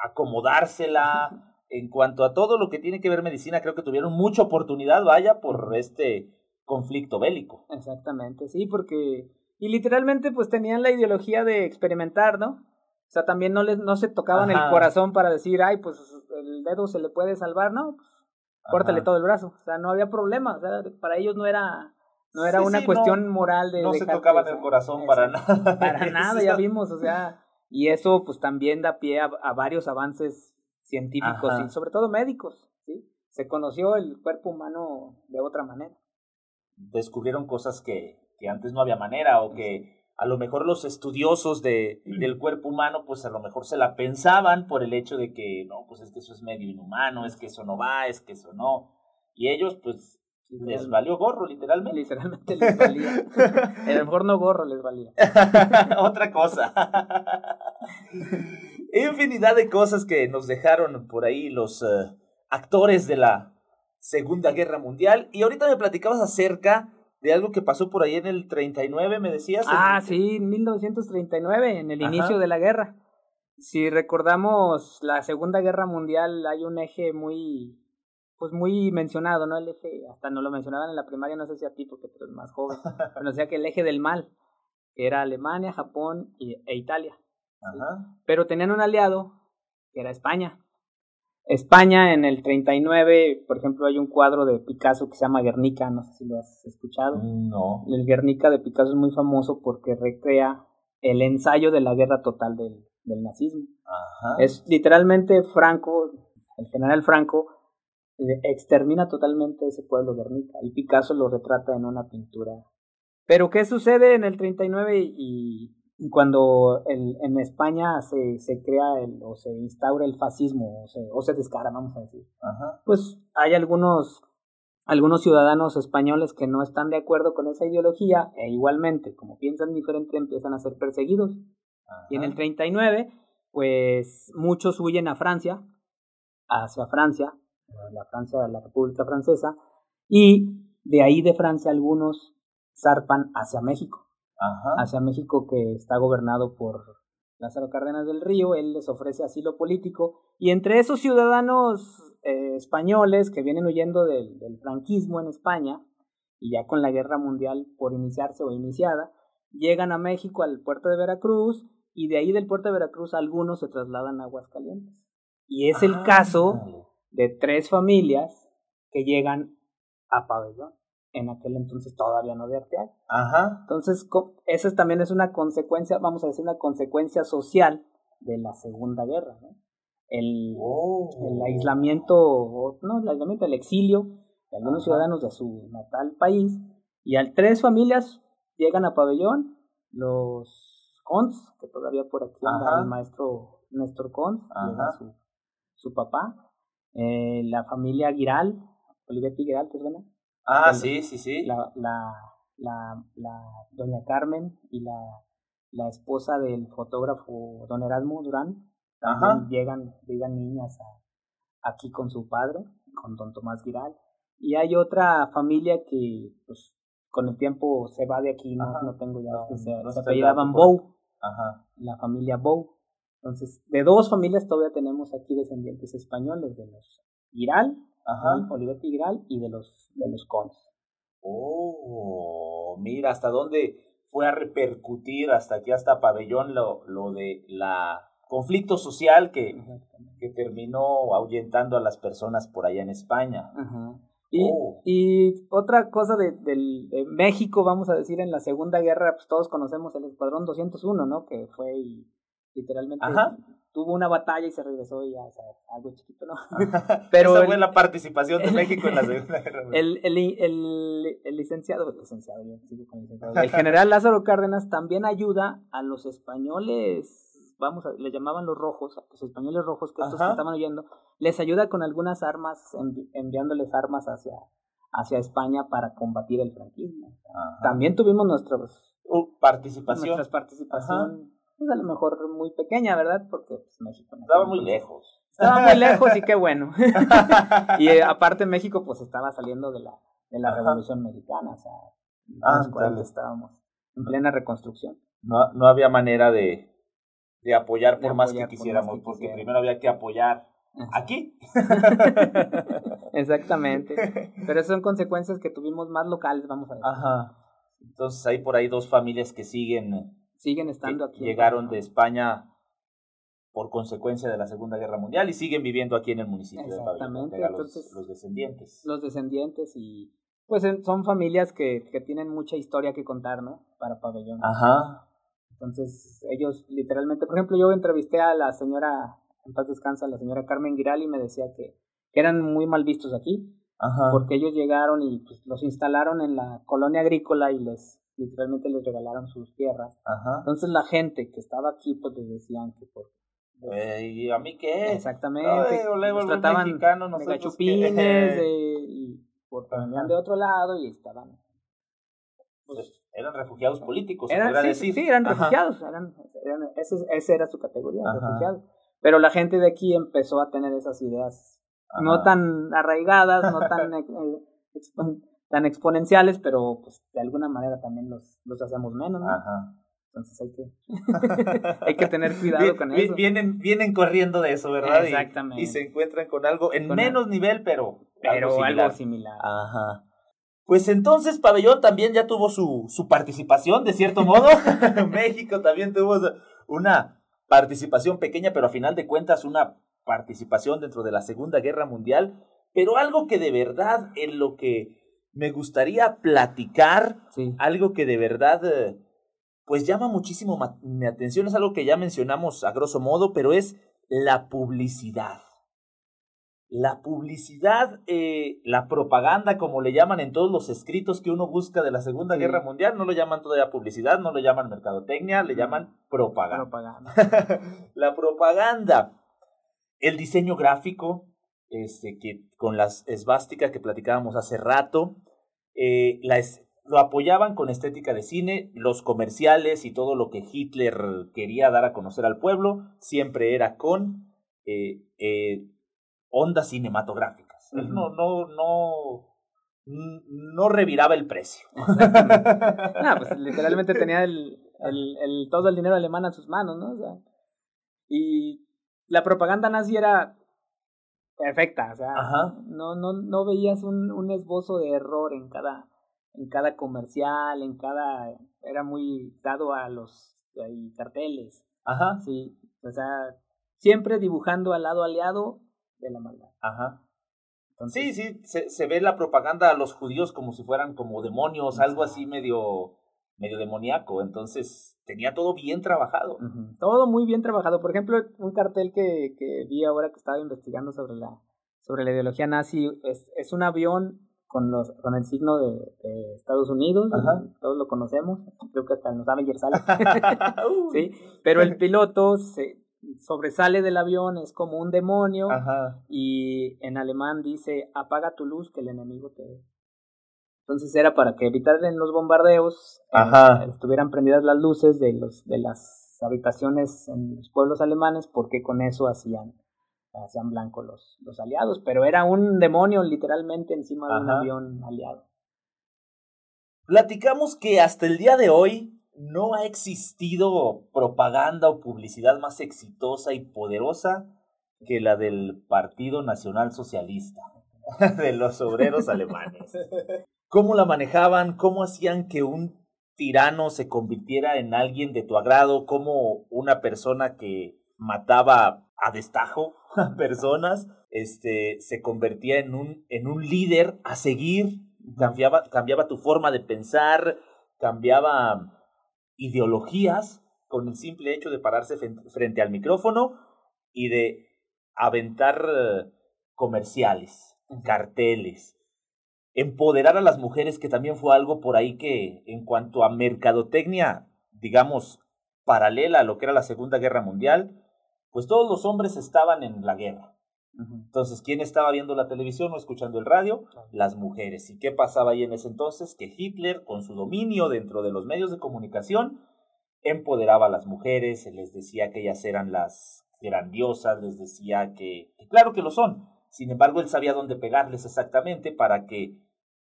B: acomodársela. En cuanto a todo lo que tiene que ver medicina, creo que tuvieron mucha oportunidad, vaya, por este conflicto bélico.
C: Exactamente, sí, porque... Y literalmente pues tenían la ideología de experimentar, ¿no? O sea, también no les no se tocaban el corazón para decir, ay, pues el dedo se le puede salvar, ¿no? Pues, córtale todo el brazo. O sea, no había problema. O sea, para ellos no era no era una cuestión moral de...
B: No se tocaban el corazón para nada.
C: Para nada, ya vimos, o sea, y eso pues también da pie a, varios avances científicos y sobre todo médicos, ¿sí? Se conoció el cuerpo humano de otra manera.
B: Descubrieron cosas que, que antes no había manera o que a lo mejor los estudiosos de, del cuerpo humano pues a lo mejor se la pensaban por el hecho de que no, pues es que eso es medio inhumano, es que eso no va, es que eso no. Y ellos pues les valió gorro, literalmente.
C: Literalmente les valía. a lo mejor no gorro les valía.
B: Otra cosa. Infinidad de cosas que nos dejaron por ahí los eh, actores de la Segunda Guerra Mundial. Y ahorita me platicabas acerca de algo que pasó por ahí en el 39, me decías.
C: Ah, sí, en 1939, en el inicio de la guerra. Si recordamos la Segunda Guerra Mundial, hay un eje muy pues muy mencionado, ¿no? El eje, hasta no lo mencionaban en la primaria, no sé si a ti, porque tú eres más joven, pero decía que el eje del mal, que era Alemania, Japón y, e Italia. Pero tenían un aliado, que era España. España en el 39, por ejemplo, hay un cuadro de Picasso que se llama Guernica, no sé si lo has escuchado.
B: No.
C: El Guernica de Picasso es muy famoso porque recrea el ensayo de la guerra total del, del nazismo. Ajá. Es literalmente Franco, el general Franco, extermina totalmente ese pueblo Guernica y Picasso lo retrata en una pintura. Pero ¿qué sucede en el 39 y, y cuando el, en España se, se crea el, o se instaura el fascismo o se, o se descara, vamos a decir? Pues hay algunos, algunos ciudadanos españoles que no están de acuerdo con esa ideología e igualmente, como piensan diferente, empiezan a ser perseguidos. Y en el 39, pues muchos huyen a Francia hacia Francia, la Francia, la República Francesa, y de ahí de Francia algunos zarpan hacia México, hacia México que está gobernado por Lázaro Cárdenas del Río, él les ofrece asilo político, y entre esos ciudadanos eh, españoles que vienen huyendo del, del franquismo en España, y ya con la guerra mundial por iniciarse o iniciada, llegan a México al puerto de Veracruz, y de ahí del puerto de Veracruz algunos se trasladan a Aguascalientes. Y es el caso de tres familias que llegan a Pabellón. En aquel entonces todavía no de Arteaga.
B: Ajá.
C: Entonces, esa también es una consecuencia, vamos a decir, una consecuencia social de la Segunda Guerra. ¿no? El, oh. el aislamiento, no, el aislamiento, el exilio de algunos ciudadanos de su natal país. Y al tres familias llegan a Pabellón, los Cons, que todavía por aquí anda el maestro Néstor Cons, llega su, su papá, eh, la familia Giral, Olivetti Giral, ¿te suena?
B: Ah, sí, sí, sí.
C: La, la, la, la, doña Carmen y la, la esposa del fotógrafo don Erasmo Durán, llegan, llegan niñas aquí con su padre, con don Tomás Giral. Y hay otra familia que, pues, con el tiempo se va de aquí, no, no tengo ya, que se, se apellidaban Bow, Ajá. la familia Bow. Entonces, de dos familias todavía tenemos aquí descendientes españoles, de los Giral, Ajá. Olivetti Giral y de los, de los Cons.
B: Oh, mira, hasta dónde fue a repercutir hasta aquí, hasta Pabellón, lo, lo de la conflicto social que, que terminó ahuyentando a las personas por allá en España.
C: Ajá. Y, oh. y otra cosa de, de, México, vamos a decir, en la Segunda Guerra, pues todos conocemos el Escuadrón 201, ¿no? Que fue y literalmente tuvo una batalla y se regresó y ya, o sea, algo chiquito, ¿no?
B: Pero Esa fue la participación de México en la Segunda Guerra
C: el, el, el, el, licenciado, el licenciado, yo sigo con licenciado, el general Lázaro Cárdenas también ayuda a los españoles vamos a, le llamaban los rojos, los españoles rojos, que estos que estaban oyendo, les ayuda con algunas armas, enviándoles armas hacia, hacia España para combatir el franquismo. También tuvimos nuestros,
B: uh, participación.
C: Nuestras participación, pues a lo mejor muy pequeña, ¿verdad? Porque pues, México...
B: Estaba muy lejos.
C: Estaba muy lejos y qué bueno. y eh, aparte México pues estaba saliendo de la, de la Revolución Mexicana, o sea, ah, estábamos en plena reconstrucción.
B: No, no había manera de, de apoyar por más que quisiéramos, porque primero había que apoyar aquí.
C: Exactamente. Pero son consecuencias que tuvimos más locales, vamos a ver.
B: Ajá. Entonces hay por ahí dos familias que siguen
C: siguen estando aquí.
B: Llegaron de España por consecuencia de la Segunda Guerra Mundial y siguen viviendo aquí en el municipio
C: Exactamente.
B: de Entonces, los, descendientes.
C: Los descendientes y pues son familias que, que tienen mucha historia que contar, ¿no? Para Pabellón.
B: Ajá.
C: Entonces, ellos literalmente, por ejemplo, yo entrevisté a la señora, en paz descansa, la señora Carmen Giral y me decía que, eran muy mal vistos aquí, porque ellos llegaron y pues, los instalaron en la colonia agrícola y les literalmente les regalaron sus tierras. Entonces la gente que estaba aquí pues les decían que por
B: ¿Y a mí qué?
C: Exactamente. los trataban de gachupines de, y por de otro lado y estaban
B: pues, eran refugiados políticos,
C: eran, sí,
B: decir.
C: Sí, eran refugiados, eran, eran ese, esa era su categoría, refugiados. Pero la gente de aquí empezó a tener esas ideas no tan arraigadas, no tan, eh, tan exponenciales, pero pues de alguna manera también los, los hacemos menos, ¿no? Ajá. Entonces hay que, hay que tener cuidado con eso.
B: Vienen, vienen corriendo de eso, ¿verdad? Exactamente. Y, se encuentran con algo en menos nivel, pero,
C: pero algo similar.
B: Ajá. Pues entonces Pabellón también ya tuvo su, su participación, de cierto modo. México también tuvo una participación pequeña, pero a final de cuentas una participación dentro de la Segunda Guerra Mundial. Pero algo que de verdad en lo que me gustaría platicar, algo que de verdad eh, pues llama muchísimo mi atención, es algo que ya mencionamos a grosso modo, pero es la publicidad. La publicidad, eh, la propaganda, como le llaman en todos los escritos que uno busca de la Segunda Guerra Mundial, no lo llaman todavía publicidad, no lo llaman mercadotecnia, le llaman propaganda. propaganda. la propaganda. El diseño gráfico, este, que con las esvásticas que platicábamos hace rato, eh, la lo apoyaban con estética de cine, los comerciales y todo lo que Hitler quería dar a conocer al pueblo, siempre era con eh, ondas cinematográficas. no, no, no, no reviraba el precio.
C: no, pues literalmente tenía el, el, el, todo el dinero alemán en sus manos, ¿no? O sea, y la propaganda nazi era perfecta, o sea, no, no, no veías un, un esbozo de error en cada, en cada comercial, en cada, era muy dado a los carteles.
B: Ajá.
C: Sí, o sea, siempre dibujando al lado aliado de la maldad.
B: Ajá. sí, sí, se, se, ve la propaganda a los judíos como si fueran como demonios, algo así medio, medio demoníaco. Entonces, tenía todo bien trabajado.
C: Todo muy bien trabajado. Por ejemplo, un cartel que, que vi ahora que estaba investigando sobre la, sobre la ideología nazi es, es un avión con los con el signo de, Estados Unidos, todos lo conocemos, creo que hasta nos Avengers sale. sí, pero el piloto se sobresale del avión, es como un demonio y en alemán dice apaga tu luz que el enemigo te. Entonces era para que evitaran los bombardeos, eh, estuvieran prendidas las luces de los de las habitaciones en los pueblos alemanes, porque con eso hacían hacían blanco los, los aliados, pero era un demonio literalmente encima de un avión aliado.
B: Platicamos que hasta el día de hoy no ha existido propaganda o publicidad más exitosa y poderosa que la del Partido Nacional Socialista, de los obreros alemanes. ¿Cómo la manejaban? ¿Cómo hacían que un tirano se convirtiera en alguien de tu agrado? ¿Cómo una persona que mataba a destajo a personas, este, se convertía en un, en un líder a seguir, cambiaba, cambiaba tu forma de pensar, cambiaba ideologías con el simple hecho de pararse frente al micrófono y de aventar eh, comerciales, carteles, empoderar a las mujeres, que también fue algo por ahí que en cuanto a mercadotecnia, digamos, paralela a lo que era la Segunda Guerra Mundial, pues todos los hombres estaban en la guerra. Entonces, ¿quién estaba viendo la televisión o escuchando el radio? Las mujeres. ¿Y qué pasaba ahí en ese entonces? Que Hitler, con su dominio dentro de los medios de comunicación, empoderaba a las mujeres, les decía que ellas eran las grandiosas, les decía que, claro que lo son. Sin embargo, él sabía dónde pegarles exactamente para que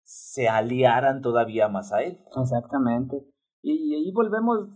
B: se aliaran todavía más a él.
C: Exactamente. Y, ahí volvemos,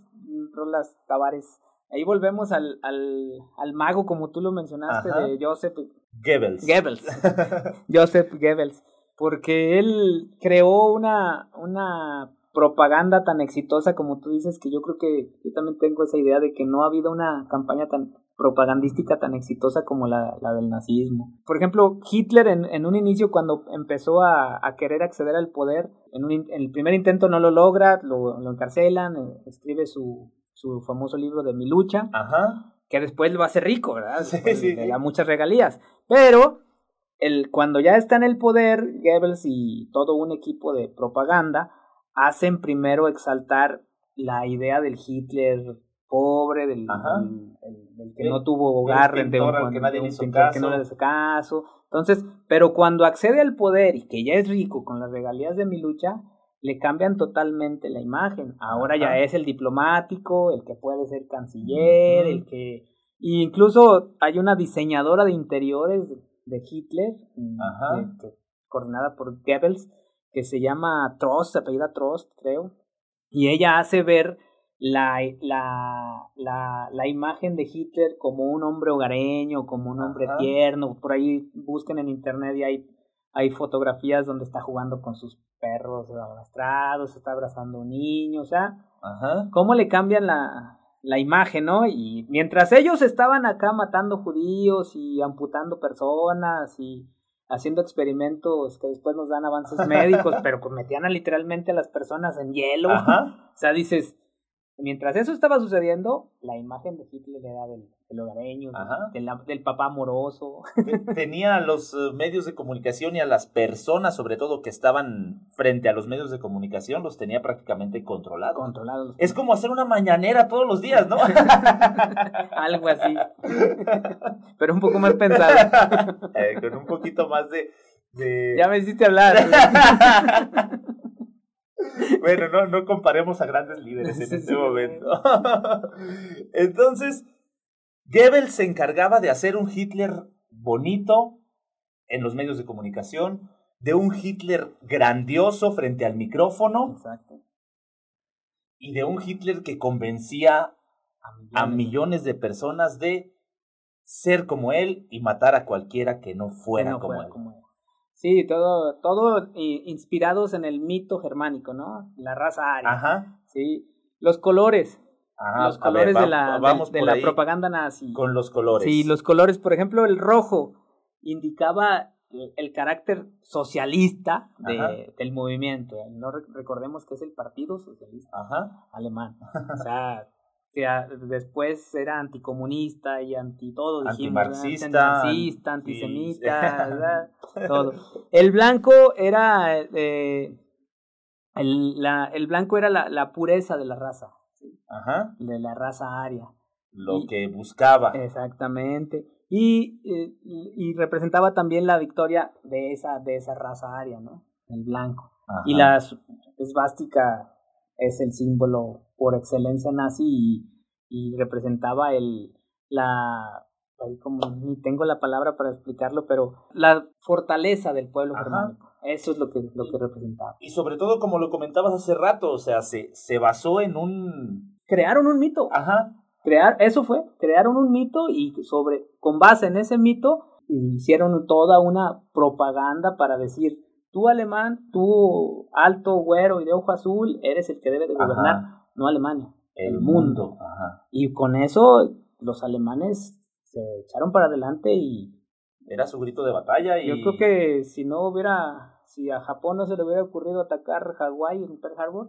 C: Rolas Tavares, Ahí volvemos al, al, al mago, como tú lo mencionaste, de Joseph
B: Goebbels.
C: Goebbels. Joseph Goebbels. Porque él creó una, una propaganda tan exitosa como tú dices, que yo creo que yo también tengo esa idea de que no ha habido una campaña tan propagandística tan exitosa como la, la del nazismo. Por ejemplo, Hitler en, en un inicio cuando empezó a, a, querer acceder al poder, en, un, en el primer intento no lo logra, lo, lo encarcelan, eh, escribe su, su famoso libro de Mi lucha, que después lo va a hacer rico, ¿verdad? Sí, le da muchas regalías. Pero el, cuando ya está en el poder, Goebbels y todo un equipo de propaganda hacen primero exaltar la idea del Hitler pobre, del, que no tuvo hogar,
B: de un, que nadie hizo caso.
C: no le hizo caso. Entonces, pero cuando accede al poder y que ya es rico con las regalías de mi lucha, le cambian totalmente la imagen. Ahora ya es el diplomático, el que puede ser canciller, el que... incluso hay una diseñadora de interiores de Hitler, mm, coordinada por Goebbels, que se llama Trost, se apellida Trost, creo, y ella hace ver la, la, la, la, imagen de Hitler como un hombre hogareño, como un hombre tierno. Por ahí busquen en internet y hay hay fotografías donde está jugando con sus perros arrastrados, está abrazando a un niño, o sea, cómo le cambian la, la imagen, ¿no? Y mientras ellos estaban acá matando judíos y amputando personas y haciendo experimentos que después nos dan avances médicos, pero pues metían literalmente a las personas en hielo. O sea, dices, Mientras eso estaba sucediendo, la imagen de Hitler era del, del hogareño, del, del, papá amoroso.
B: Tenía a los eh, medios de comunicación y a las personas, sobre todo, que estaban frente a los medios de comunicación, los tenía prácticamente controlados.
C: Controlados.
B: Es como hacer una mañanera todos los días, ¿no?
C: Algo así. Pero un poco más pensado.
B: Eh, con un poquito más de... de...
C: Ya me hiciste hablar.
B: bueno, no, no comparemos a grandes líderes en este momento. Entonces, Goebbels se encargaba de hacer un Hitler bonito, en los medios de comunicación, de un Hitler grandioso frente al micrófono.
C: Exacto.
B: Y de un Hitler que convencía a millones, de personas de ser como él y matar a cualquiera que no fuera, como, él.
C: Sí, todo, todo inspirados en el mito germánico, ¿no? La raza aria.
B: Ajá.
C: Sí. Los colores. los colores de la, de, la propaganda nazi.
B: Con los colores.
C: Sí, los colores. Por ejemplo, el rojo indicaba el carácter socialista de, del movimiento. No recordemos que es el Partido Socialista Alemán. O sea, después era anticomunista y anti todo,
B: antimarxista,
C: antisemita, todo. El blanco era eh, el, la, el blanco era la, la pureza de la raza,
B: Ajá.
C: de la raza aria.
B: Lo que buscaba.
C: Exactamente. Y, eh, y representaba también la victoria de esa, de esa raza aria, ¿no? El blanco. Y la esvástica es el símbolo por excelencia nazi y, y representaba el la ahí como ni tengo la palabra para explicarlo, pero la fortaleza del pueblo germánico. Eso es lo que, lo que representaba.
B: Y sobre todo, como lo comentabas hace rato, o sea, se, se basó en un...
C: Crearon un mito.
B: Ajá.
C: Crear, eso fue, crearon un mito y sobre, con base en ese mito, hicieron toda una propaganda para decir, tú alemán, tú alto, güero y de ojo azul, eres el que debe de gobernar, no Alemania, el, mundo. Y con eso los alemanes se echaron para adelante y...
B: Era su grito de batalla y...
C: Yo creo que si no hubiera si a Japón no se le hubiera ocurrido atacar Hawái en Pearl Harbor,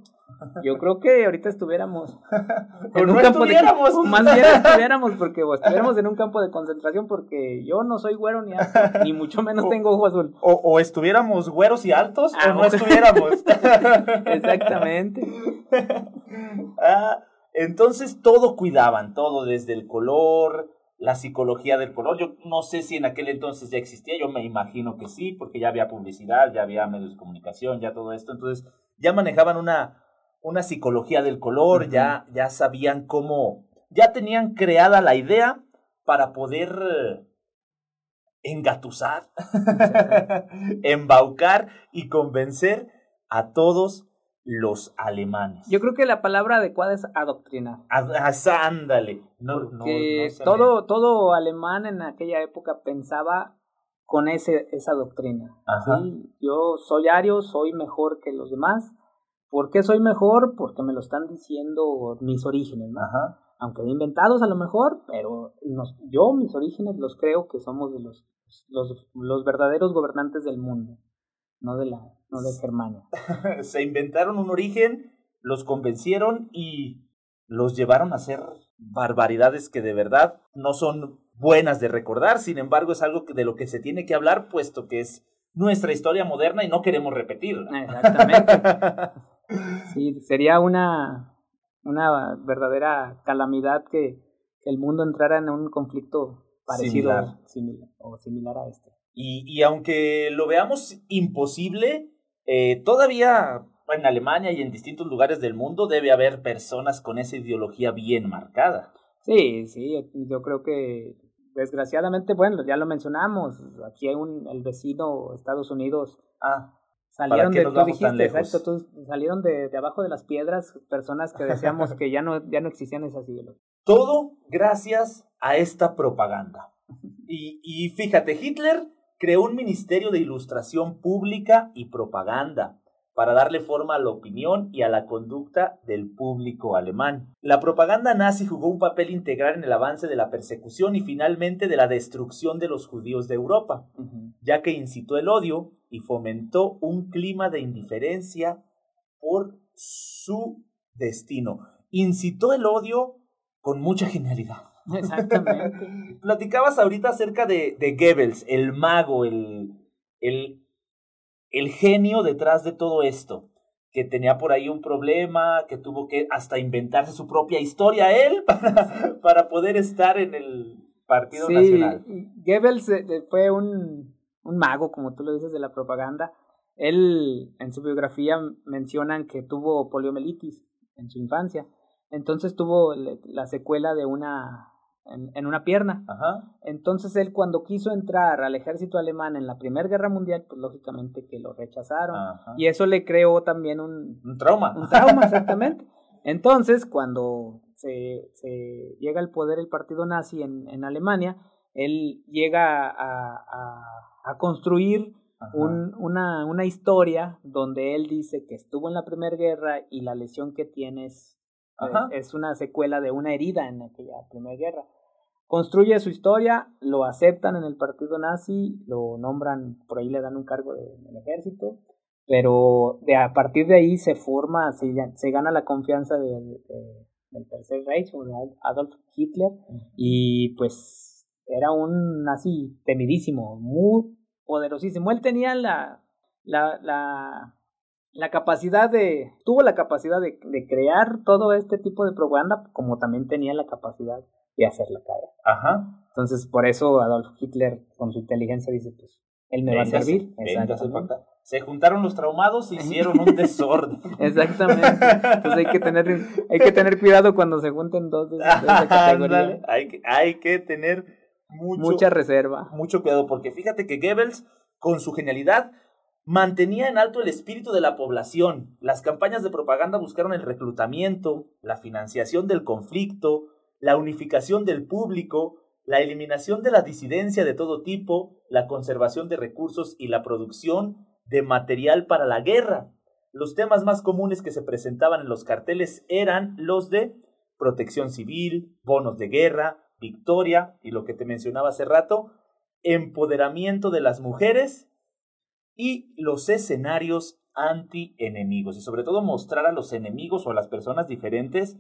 C: yo creo que ahorita estuviéramos
B: en un campo de
C: o más bien estuviéramos porque o estuviéramos en un campo de concentración porque yo no soy güero ni alto, ni mucho menos tengo ojo azul.
B: O, estuviéramos güeros y altos o ah, no estuviéramos.
C: Exactamente.
B: ah, entonces todo cuidaban, todo desde el color, la psicología del color. Yo no sé si en aquel entonces ya existía, yo me imagino que sí, porque ya había publicidad, ya había medios de comunicación, ya todo esto. Entonces ya manejaban una, una psicología del color, ya, ya sabían cómo, ya tenían creada la idea para poder eh, engatusar, embaucar y convencer a todos los alemanes.
C: Yo creo que la palabra adecuada es adoctrinar.
B: ándale.
C: No, Porque todo, todo alemán en aquella época pensaba con ese, esa doctrina. Yo soy ario, soy mejor que los demás. ¿Por qué soy mejor? Porque me lo están diciendo mis orígenes, ¿no? Aunque inventados a lo mejor, pero yo mis orígenes los creo que somos de los, los, los verdaderos gobernantes del mundo no de la, no de Germania.
B: Se inventaron un origen, los convencieron y los llevaron a hacer barbaridades que de verdad no son buenas de recordar, sin embargo es algo de lo que se tiene que hablar, puesto que es nuestra historia moderna y no queremos repetirla.
C: Exactamente. sí, sería una, una verdadera calamidad que, el mundo entrara en un conflicto parecido o similar a este.
B: Y, aunque lo veamos imposible, eh, todavía en Alemania y en distintos lugares del mundo debe haber personas con esa ideología bien marcada.
C: Sí, sí, yo creo que desgraciadamente, bueno, ya lo mencionamos, aquí hay un, el vecino Estados Unidos.
B: Ah,
C: salieron de, exacto, salieron de, de, abajo de las piedras personas que decíamos que ya no, ya no existían esas ideologías.
B: Todo gracias a esta propaganda. Y, y fíjate, Hitler creó un ministerio de ilustración pública y propaganda para darle forma a la opinión y a la conducta del público alemán. La propaganda nazi jugó un papel integral en el avance de la persecución y finalmente de la destrucción de los judíos de Europa, ya que incitó el odio y fomentó un clima de indiferencia por su destino. Incitó el odio con mucha genialidad.
C: Exactamente.
B: Platicabas ahorita acerca de, de Goebbels, el mago, el, el, el genio detrás de todo esto que tenía por ahí un problema, que tuvo que hasta inventarse su propia historia él para, para poder estar en el Partido
C: sí,
B: Nacional.
C: Goebbels eh, eh, fue un, un mago, como tú lo dices, de la propaganda. Él, en su biografía, mencionan que tuvo poliomielitis en su infancia. Entonces tuvo la secuela de una en, una pierna. Entonces él cuando quiso entrar al ejército alemán en la Primera Guerra Mundial, pues lógicamente que lo rechazaron. Y eso le creó también un,
B: un trauma.
C: Un trauma, exactamente. Entonces, cuando se, se, llega al poder el partido nazi en, en Alemania, él llega a, a, construir un, una, una historia donde él dice que estuvo en la Primera Guerra y la lesión que tiene es, es una secuela de una herida en aquella Primera Guerra. Construye su historia, lo aceptan en el partido nazi, lo nombran, por ahí le dan un cargo de, en el ejército, pero de, a partir de ahí se forma, se, se gana la confianza de, del Tercer Reich o de Adolf Hitler y pues era un nazi temidísimo, muy poderosísimo. Él tenía la, la, la, la capacidad de, tuvo la capacidad de, de crear todo este tipo de propaganda como también tenía la capacidad de hacerla caer.
B: Ajá.
C: Entonces, por eso Adolf Hitler, con su inteligencia, dice, pues, él me va a servir.
B: Se juntaron los traumados y hicieron un desorden.
C: Exactamente. Entonces hay que tener, hay que tener cuidado cuando se junten dos de, esa categoría.
B: hay, que, hay que tener mucho,
C: mucha reserva.
B: Mucho cuidado, porque fíjate que Goebbels, con su genialidad, mantenía en alto el espíritu de la población. Las campañas de propaganda buscaron el reclutamiento, la financiación del conflicto, la unificación del público, la eliminación de la disidencia de todo tipo, la conservación de recursos y la producción de material para la guerra. Los temas más comunes que se presentaban en los carteles eran los de protección civil, bonos de guerra, victoria y lo que te mencionaba hace rato, empoderamiento de las mujeres y los escenarios anti-enemigos y sobre todo mostrar a los enemigos o a las personas diferentes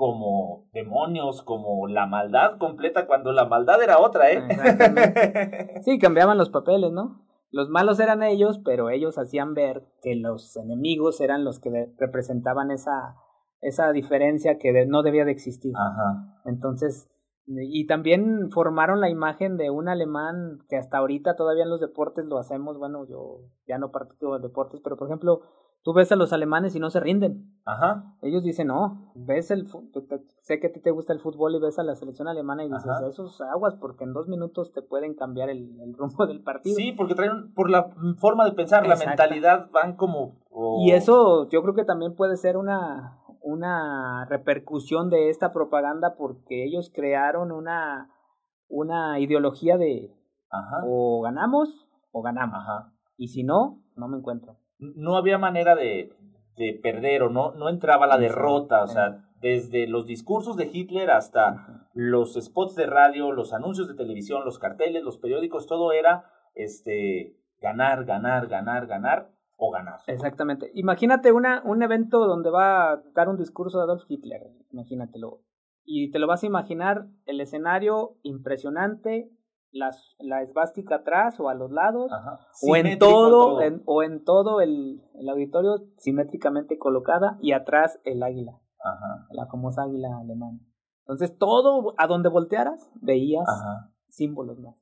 B: como demonios, como la maldad completa, cuando la maldad era otra,
C: ¿eh? Sí, cambiaban los papeles, ¿no? Los malos eran ellos, pero ellos hacían ver que los enemigos eran los que representaban esa, esa diferencia que no debía de existir.
B: Ajá.
C: Entonces, y también formaron la imagen de un alemán que hasta ahorita todavía en los deportes lo hacemos, bueno, yo ya no practico deportes, pero por ejemplo, tú ves a los alemanes y no se rinden.
B: Ajá.
C: Ellos dicen, no, ves el, sé que a ti te gusta el fútbol y ves a la selección alemana y dices, esos aguas, porque en dos minutos te pueden cambiar el, rumbo del partido.
B: Sí, porque traen, por la forma de pensar, la mentalidad, van como...
C: Y eso yo creo que también puede ser una, una repercusión de esta propaganda porque ellos crearon una, una ideología de o ganamos o ganamos. Y si no, no me encuentro
B: no había manera de, de perder o no, no entraba la derrota, o sea, desde los discursos de Hitler hasta los spots de radio, los anuncios de televisión, los carteles, los periódicos, todo era este ganar, ganar, ganar, ganar o ganar.
C: Exactamente. Imagínate una, un evento donde va a dar un discurso de Adolf Hitler, imagínatelo. Y te lo vas a imaginar el escenario impresionante, las, la esvástica atrás o a los lados, o en todo, o en todo el, el, auditorio simétricamente colocada y atrás el águila, la famosa águila alemana. Entonces todo, a donde voltearas, veías símbolos más.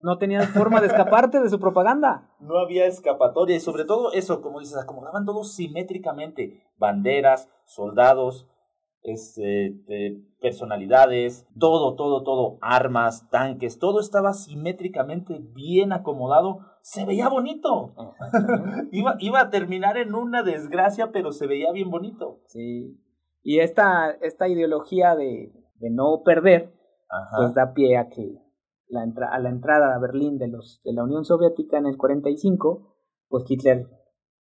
C: No tenías forma de escaparte de su propaganda.
B: No había escapatoria y sobre todo eso, como dices, acomodaban todos simétricamente, banderas, soldados, este, personalidades, todo, todo, todo, armas, tanques, todo estaba simétricamente bien acomodado, se veía bonito. iba, iba a terminar en una desgracia, pero se veía bien bonito.
C: Sí. Y esta, esta ideología de, de no perder, pues da pie a que la a la entrada a Berlín de, los, de la Unión Soviética en el 45, pues Hitler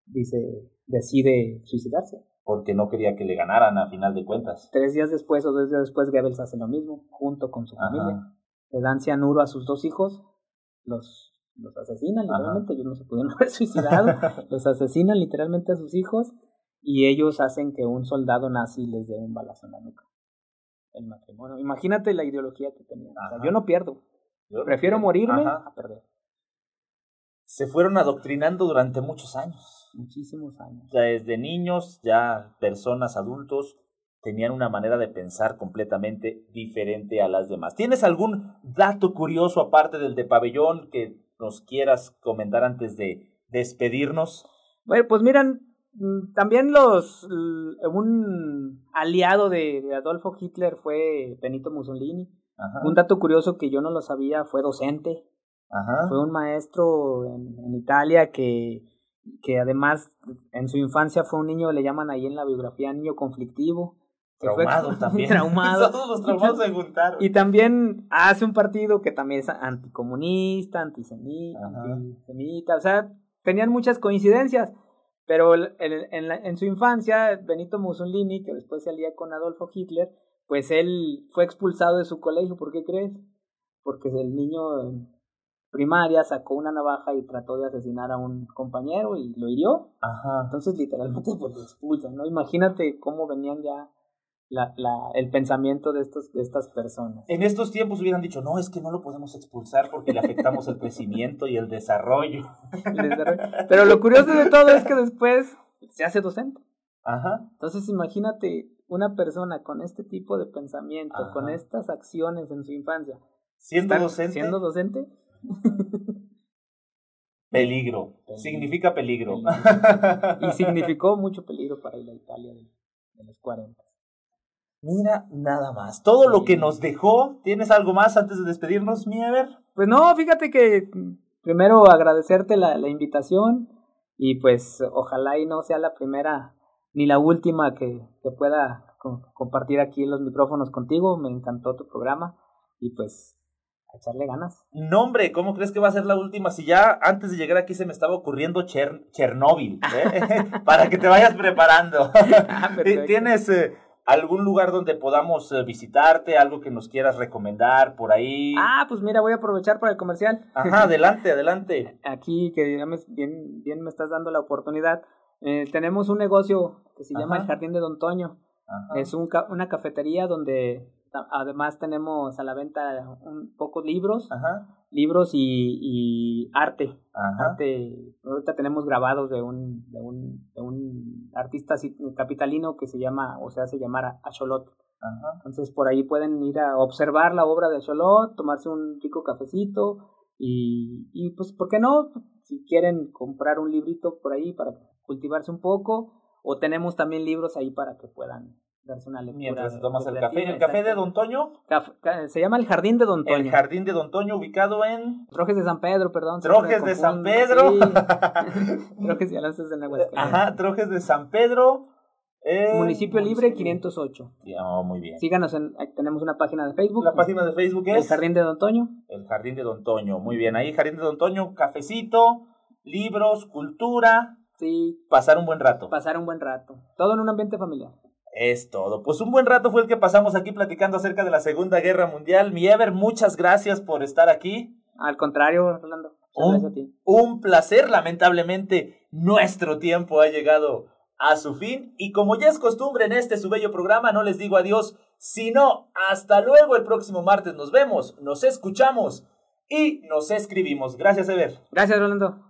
C: dice, decide suicidarse
B: porque no quería que le ganaran a final de cuentas.
C: Tres días después o dos días después, Goebbels hace lo mismo, junto con su familia. Le dan cianuro a sus dos hijos, los, los asesinan literalmente, ellos no se pudieron haber suicidado, los asesinan literalmente a sus hijos y ellos hacen que un soldado nazi les dé un balazo en la nuca. El matrimonio. Imagínate la ideología que tenían. yo no pierdo. Prefiero morirme a perder.
B: Se fueron adoctrinando durante muchos años
C: muchísimos años.
B: Desde niños, ya personas adultos, tenían una manera de pensar completamente diferente a las demás. ¿Tienes algún dato curioso aparte del de pabellón que nos quieras comentar antes de despedirnos?
C: Bueno, pues miran, mm, también los un aliado de, Adolfo Hitler fue Benito Mussolini. Un dato curioso que yo no lo sabía, fue docente. Fue un maestro en, en Italia que, que además en su infancia fue un niño, le llaman ahí en la biografía, niño conflictivo
B: Traumado también.
C: Traumado.
B: Todos los traumados se juntaron.
C: Y también hace un partido que también es anticomunista, antisemita, antisemita. O sea, tenían muchas coincidencias. Pero en, en, en, su infancia, Benito Mussolini, que después se alía con Adolfo Hitler, pues él fue expulsado de su colegio. ¿Por qué crees? Porque el niño primaria sacó una navaja y trató de asesinar a un compañero y lo hirió. Ajá. Entonces, literalmente, pues lo expulsan, ¿no? Imagínate cómo venían ya la, la, el pensamiento de, estos, de estas personas.
B: En estos tiempos hubieran dicho, no, es que no lo podemos expulsar porque le afectamos el crecimiento y el desarrollo.
C: Pero lo curioso de todo es que después se hace docente.
B: Ajá.
C: Entonces imagínate una persona con este tipo de pensamiento, con estas acciones en su infancia.
B: Siendo docente.
C: Siendo docente.
B: Peligro. Significa peligro.
C: Y significó mucho peligro para la Italia de, de los 40.
B: Mira, nada más. Todo lo que nos dejó. ¿Tienes algo más antes de despedirnos, Miever?
C: Pues no, fíjate que primero agradecerte la, la invitación y pues ojalá y no sea la primera ni la última que, que pueda compartir aquí los micrófonos contigo. Me encantó tu programa y pues echarle ganas.
B: No, hombre, ¿cómo crees que va a ser la última? Si ya antes de llegar aquí se me estaba ocurriendo Chernóbil, ¿eh? para que te vayas preparando. Ah, ¿Tienes eh, algún lugar donde podamos eh, visitarte, algo que nos quieras recomendar por ahí.
C: Ah, pues mira, voy a aprovechar para el comercial.
B: Ajá, adelante, adelante.
C: Aquí, que ya me, bien, bien me estás dando la oportunidad. Tenemos un negocio que se llama El Jardín de Don Toño. Es un, una cafetería donde además tenemos a la venta un poco libros, libros y, y arte. Arte. Ahorita tenemos grabados de un, de un, de un artista capitalino que se llama, o se hace llamar Acholot. Entonces por ahí pueden ir a observar la obra de Acholot, tomarse un rico cafecito y, y pues, ¿por qué no? Si quieren comprar un librito por ahí para cultivarse un poco, o tenemos también libros ahí para que puedan darse una lectura.
B: Mientras tomas el café. ¿El café de Don Toño?
C: se llama el Jardín de Don Toño.
B: El Jardín de Don Toño, ubicado en...
C: Trojes de San Pedro, perdón.
B: Trojes de San Pedro.
C: Trojes y Alanzas de Nahuatl.
B: Ajá, Trojes de San Pedro.
C: Municipio Libre 508.
B: Oh, muy bien.
C: Síganos, en, tenemos una página de Facebook.
B: La página de Facebook es...
C: El Jardín de Don Toño.
B: El Jardín de Don Toño, muy bien. Ahí, Jardín de Don Toño, cafecito, libros, cultura.
C: Sí.
B: Pasar un buen rato.
C: Pasar un buen rato. Todo en un ambiente familiar.
B: Es todo. Pues un buen rato fue el que pasamos aquí platicando acerca de la Segunda Guerra Mundial. Mi Ever, muchas gracias por estar aquí.
C: Al contrario, Rolando.
B: Un, un placer. Lamentablemente, nuestro tiempo ha llegado a su fin. Y como ya es costumbre en este su bello programa, no les digo adiós, sino hasta luego el próximo martes. Nos vemos, nos escuchamos y nos escribimos. Gracias, Ever.
C: Gracias, Rolando.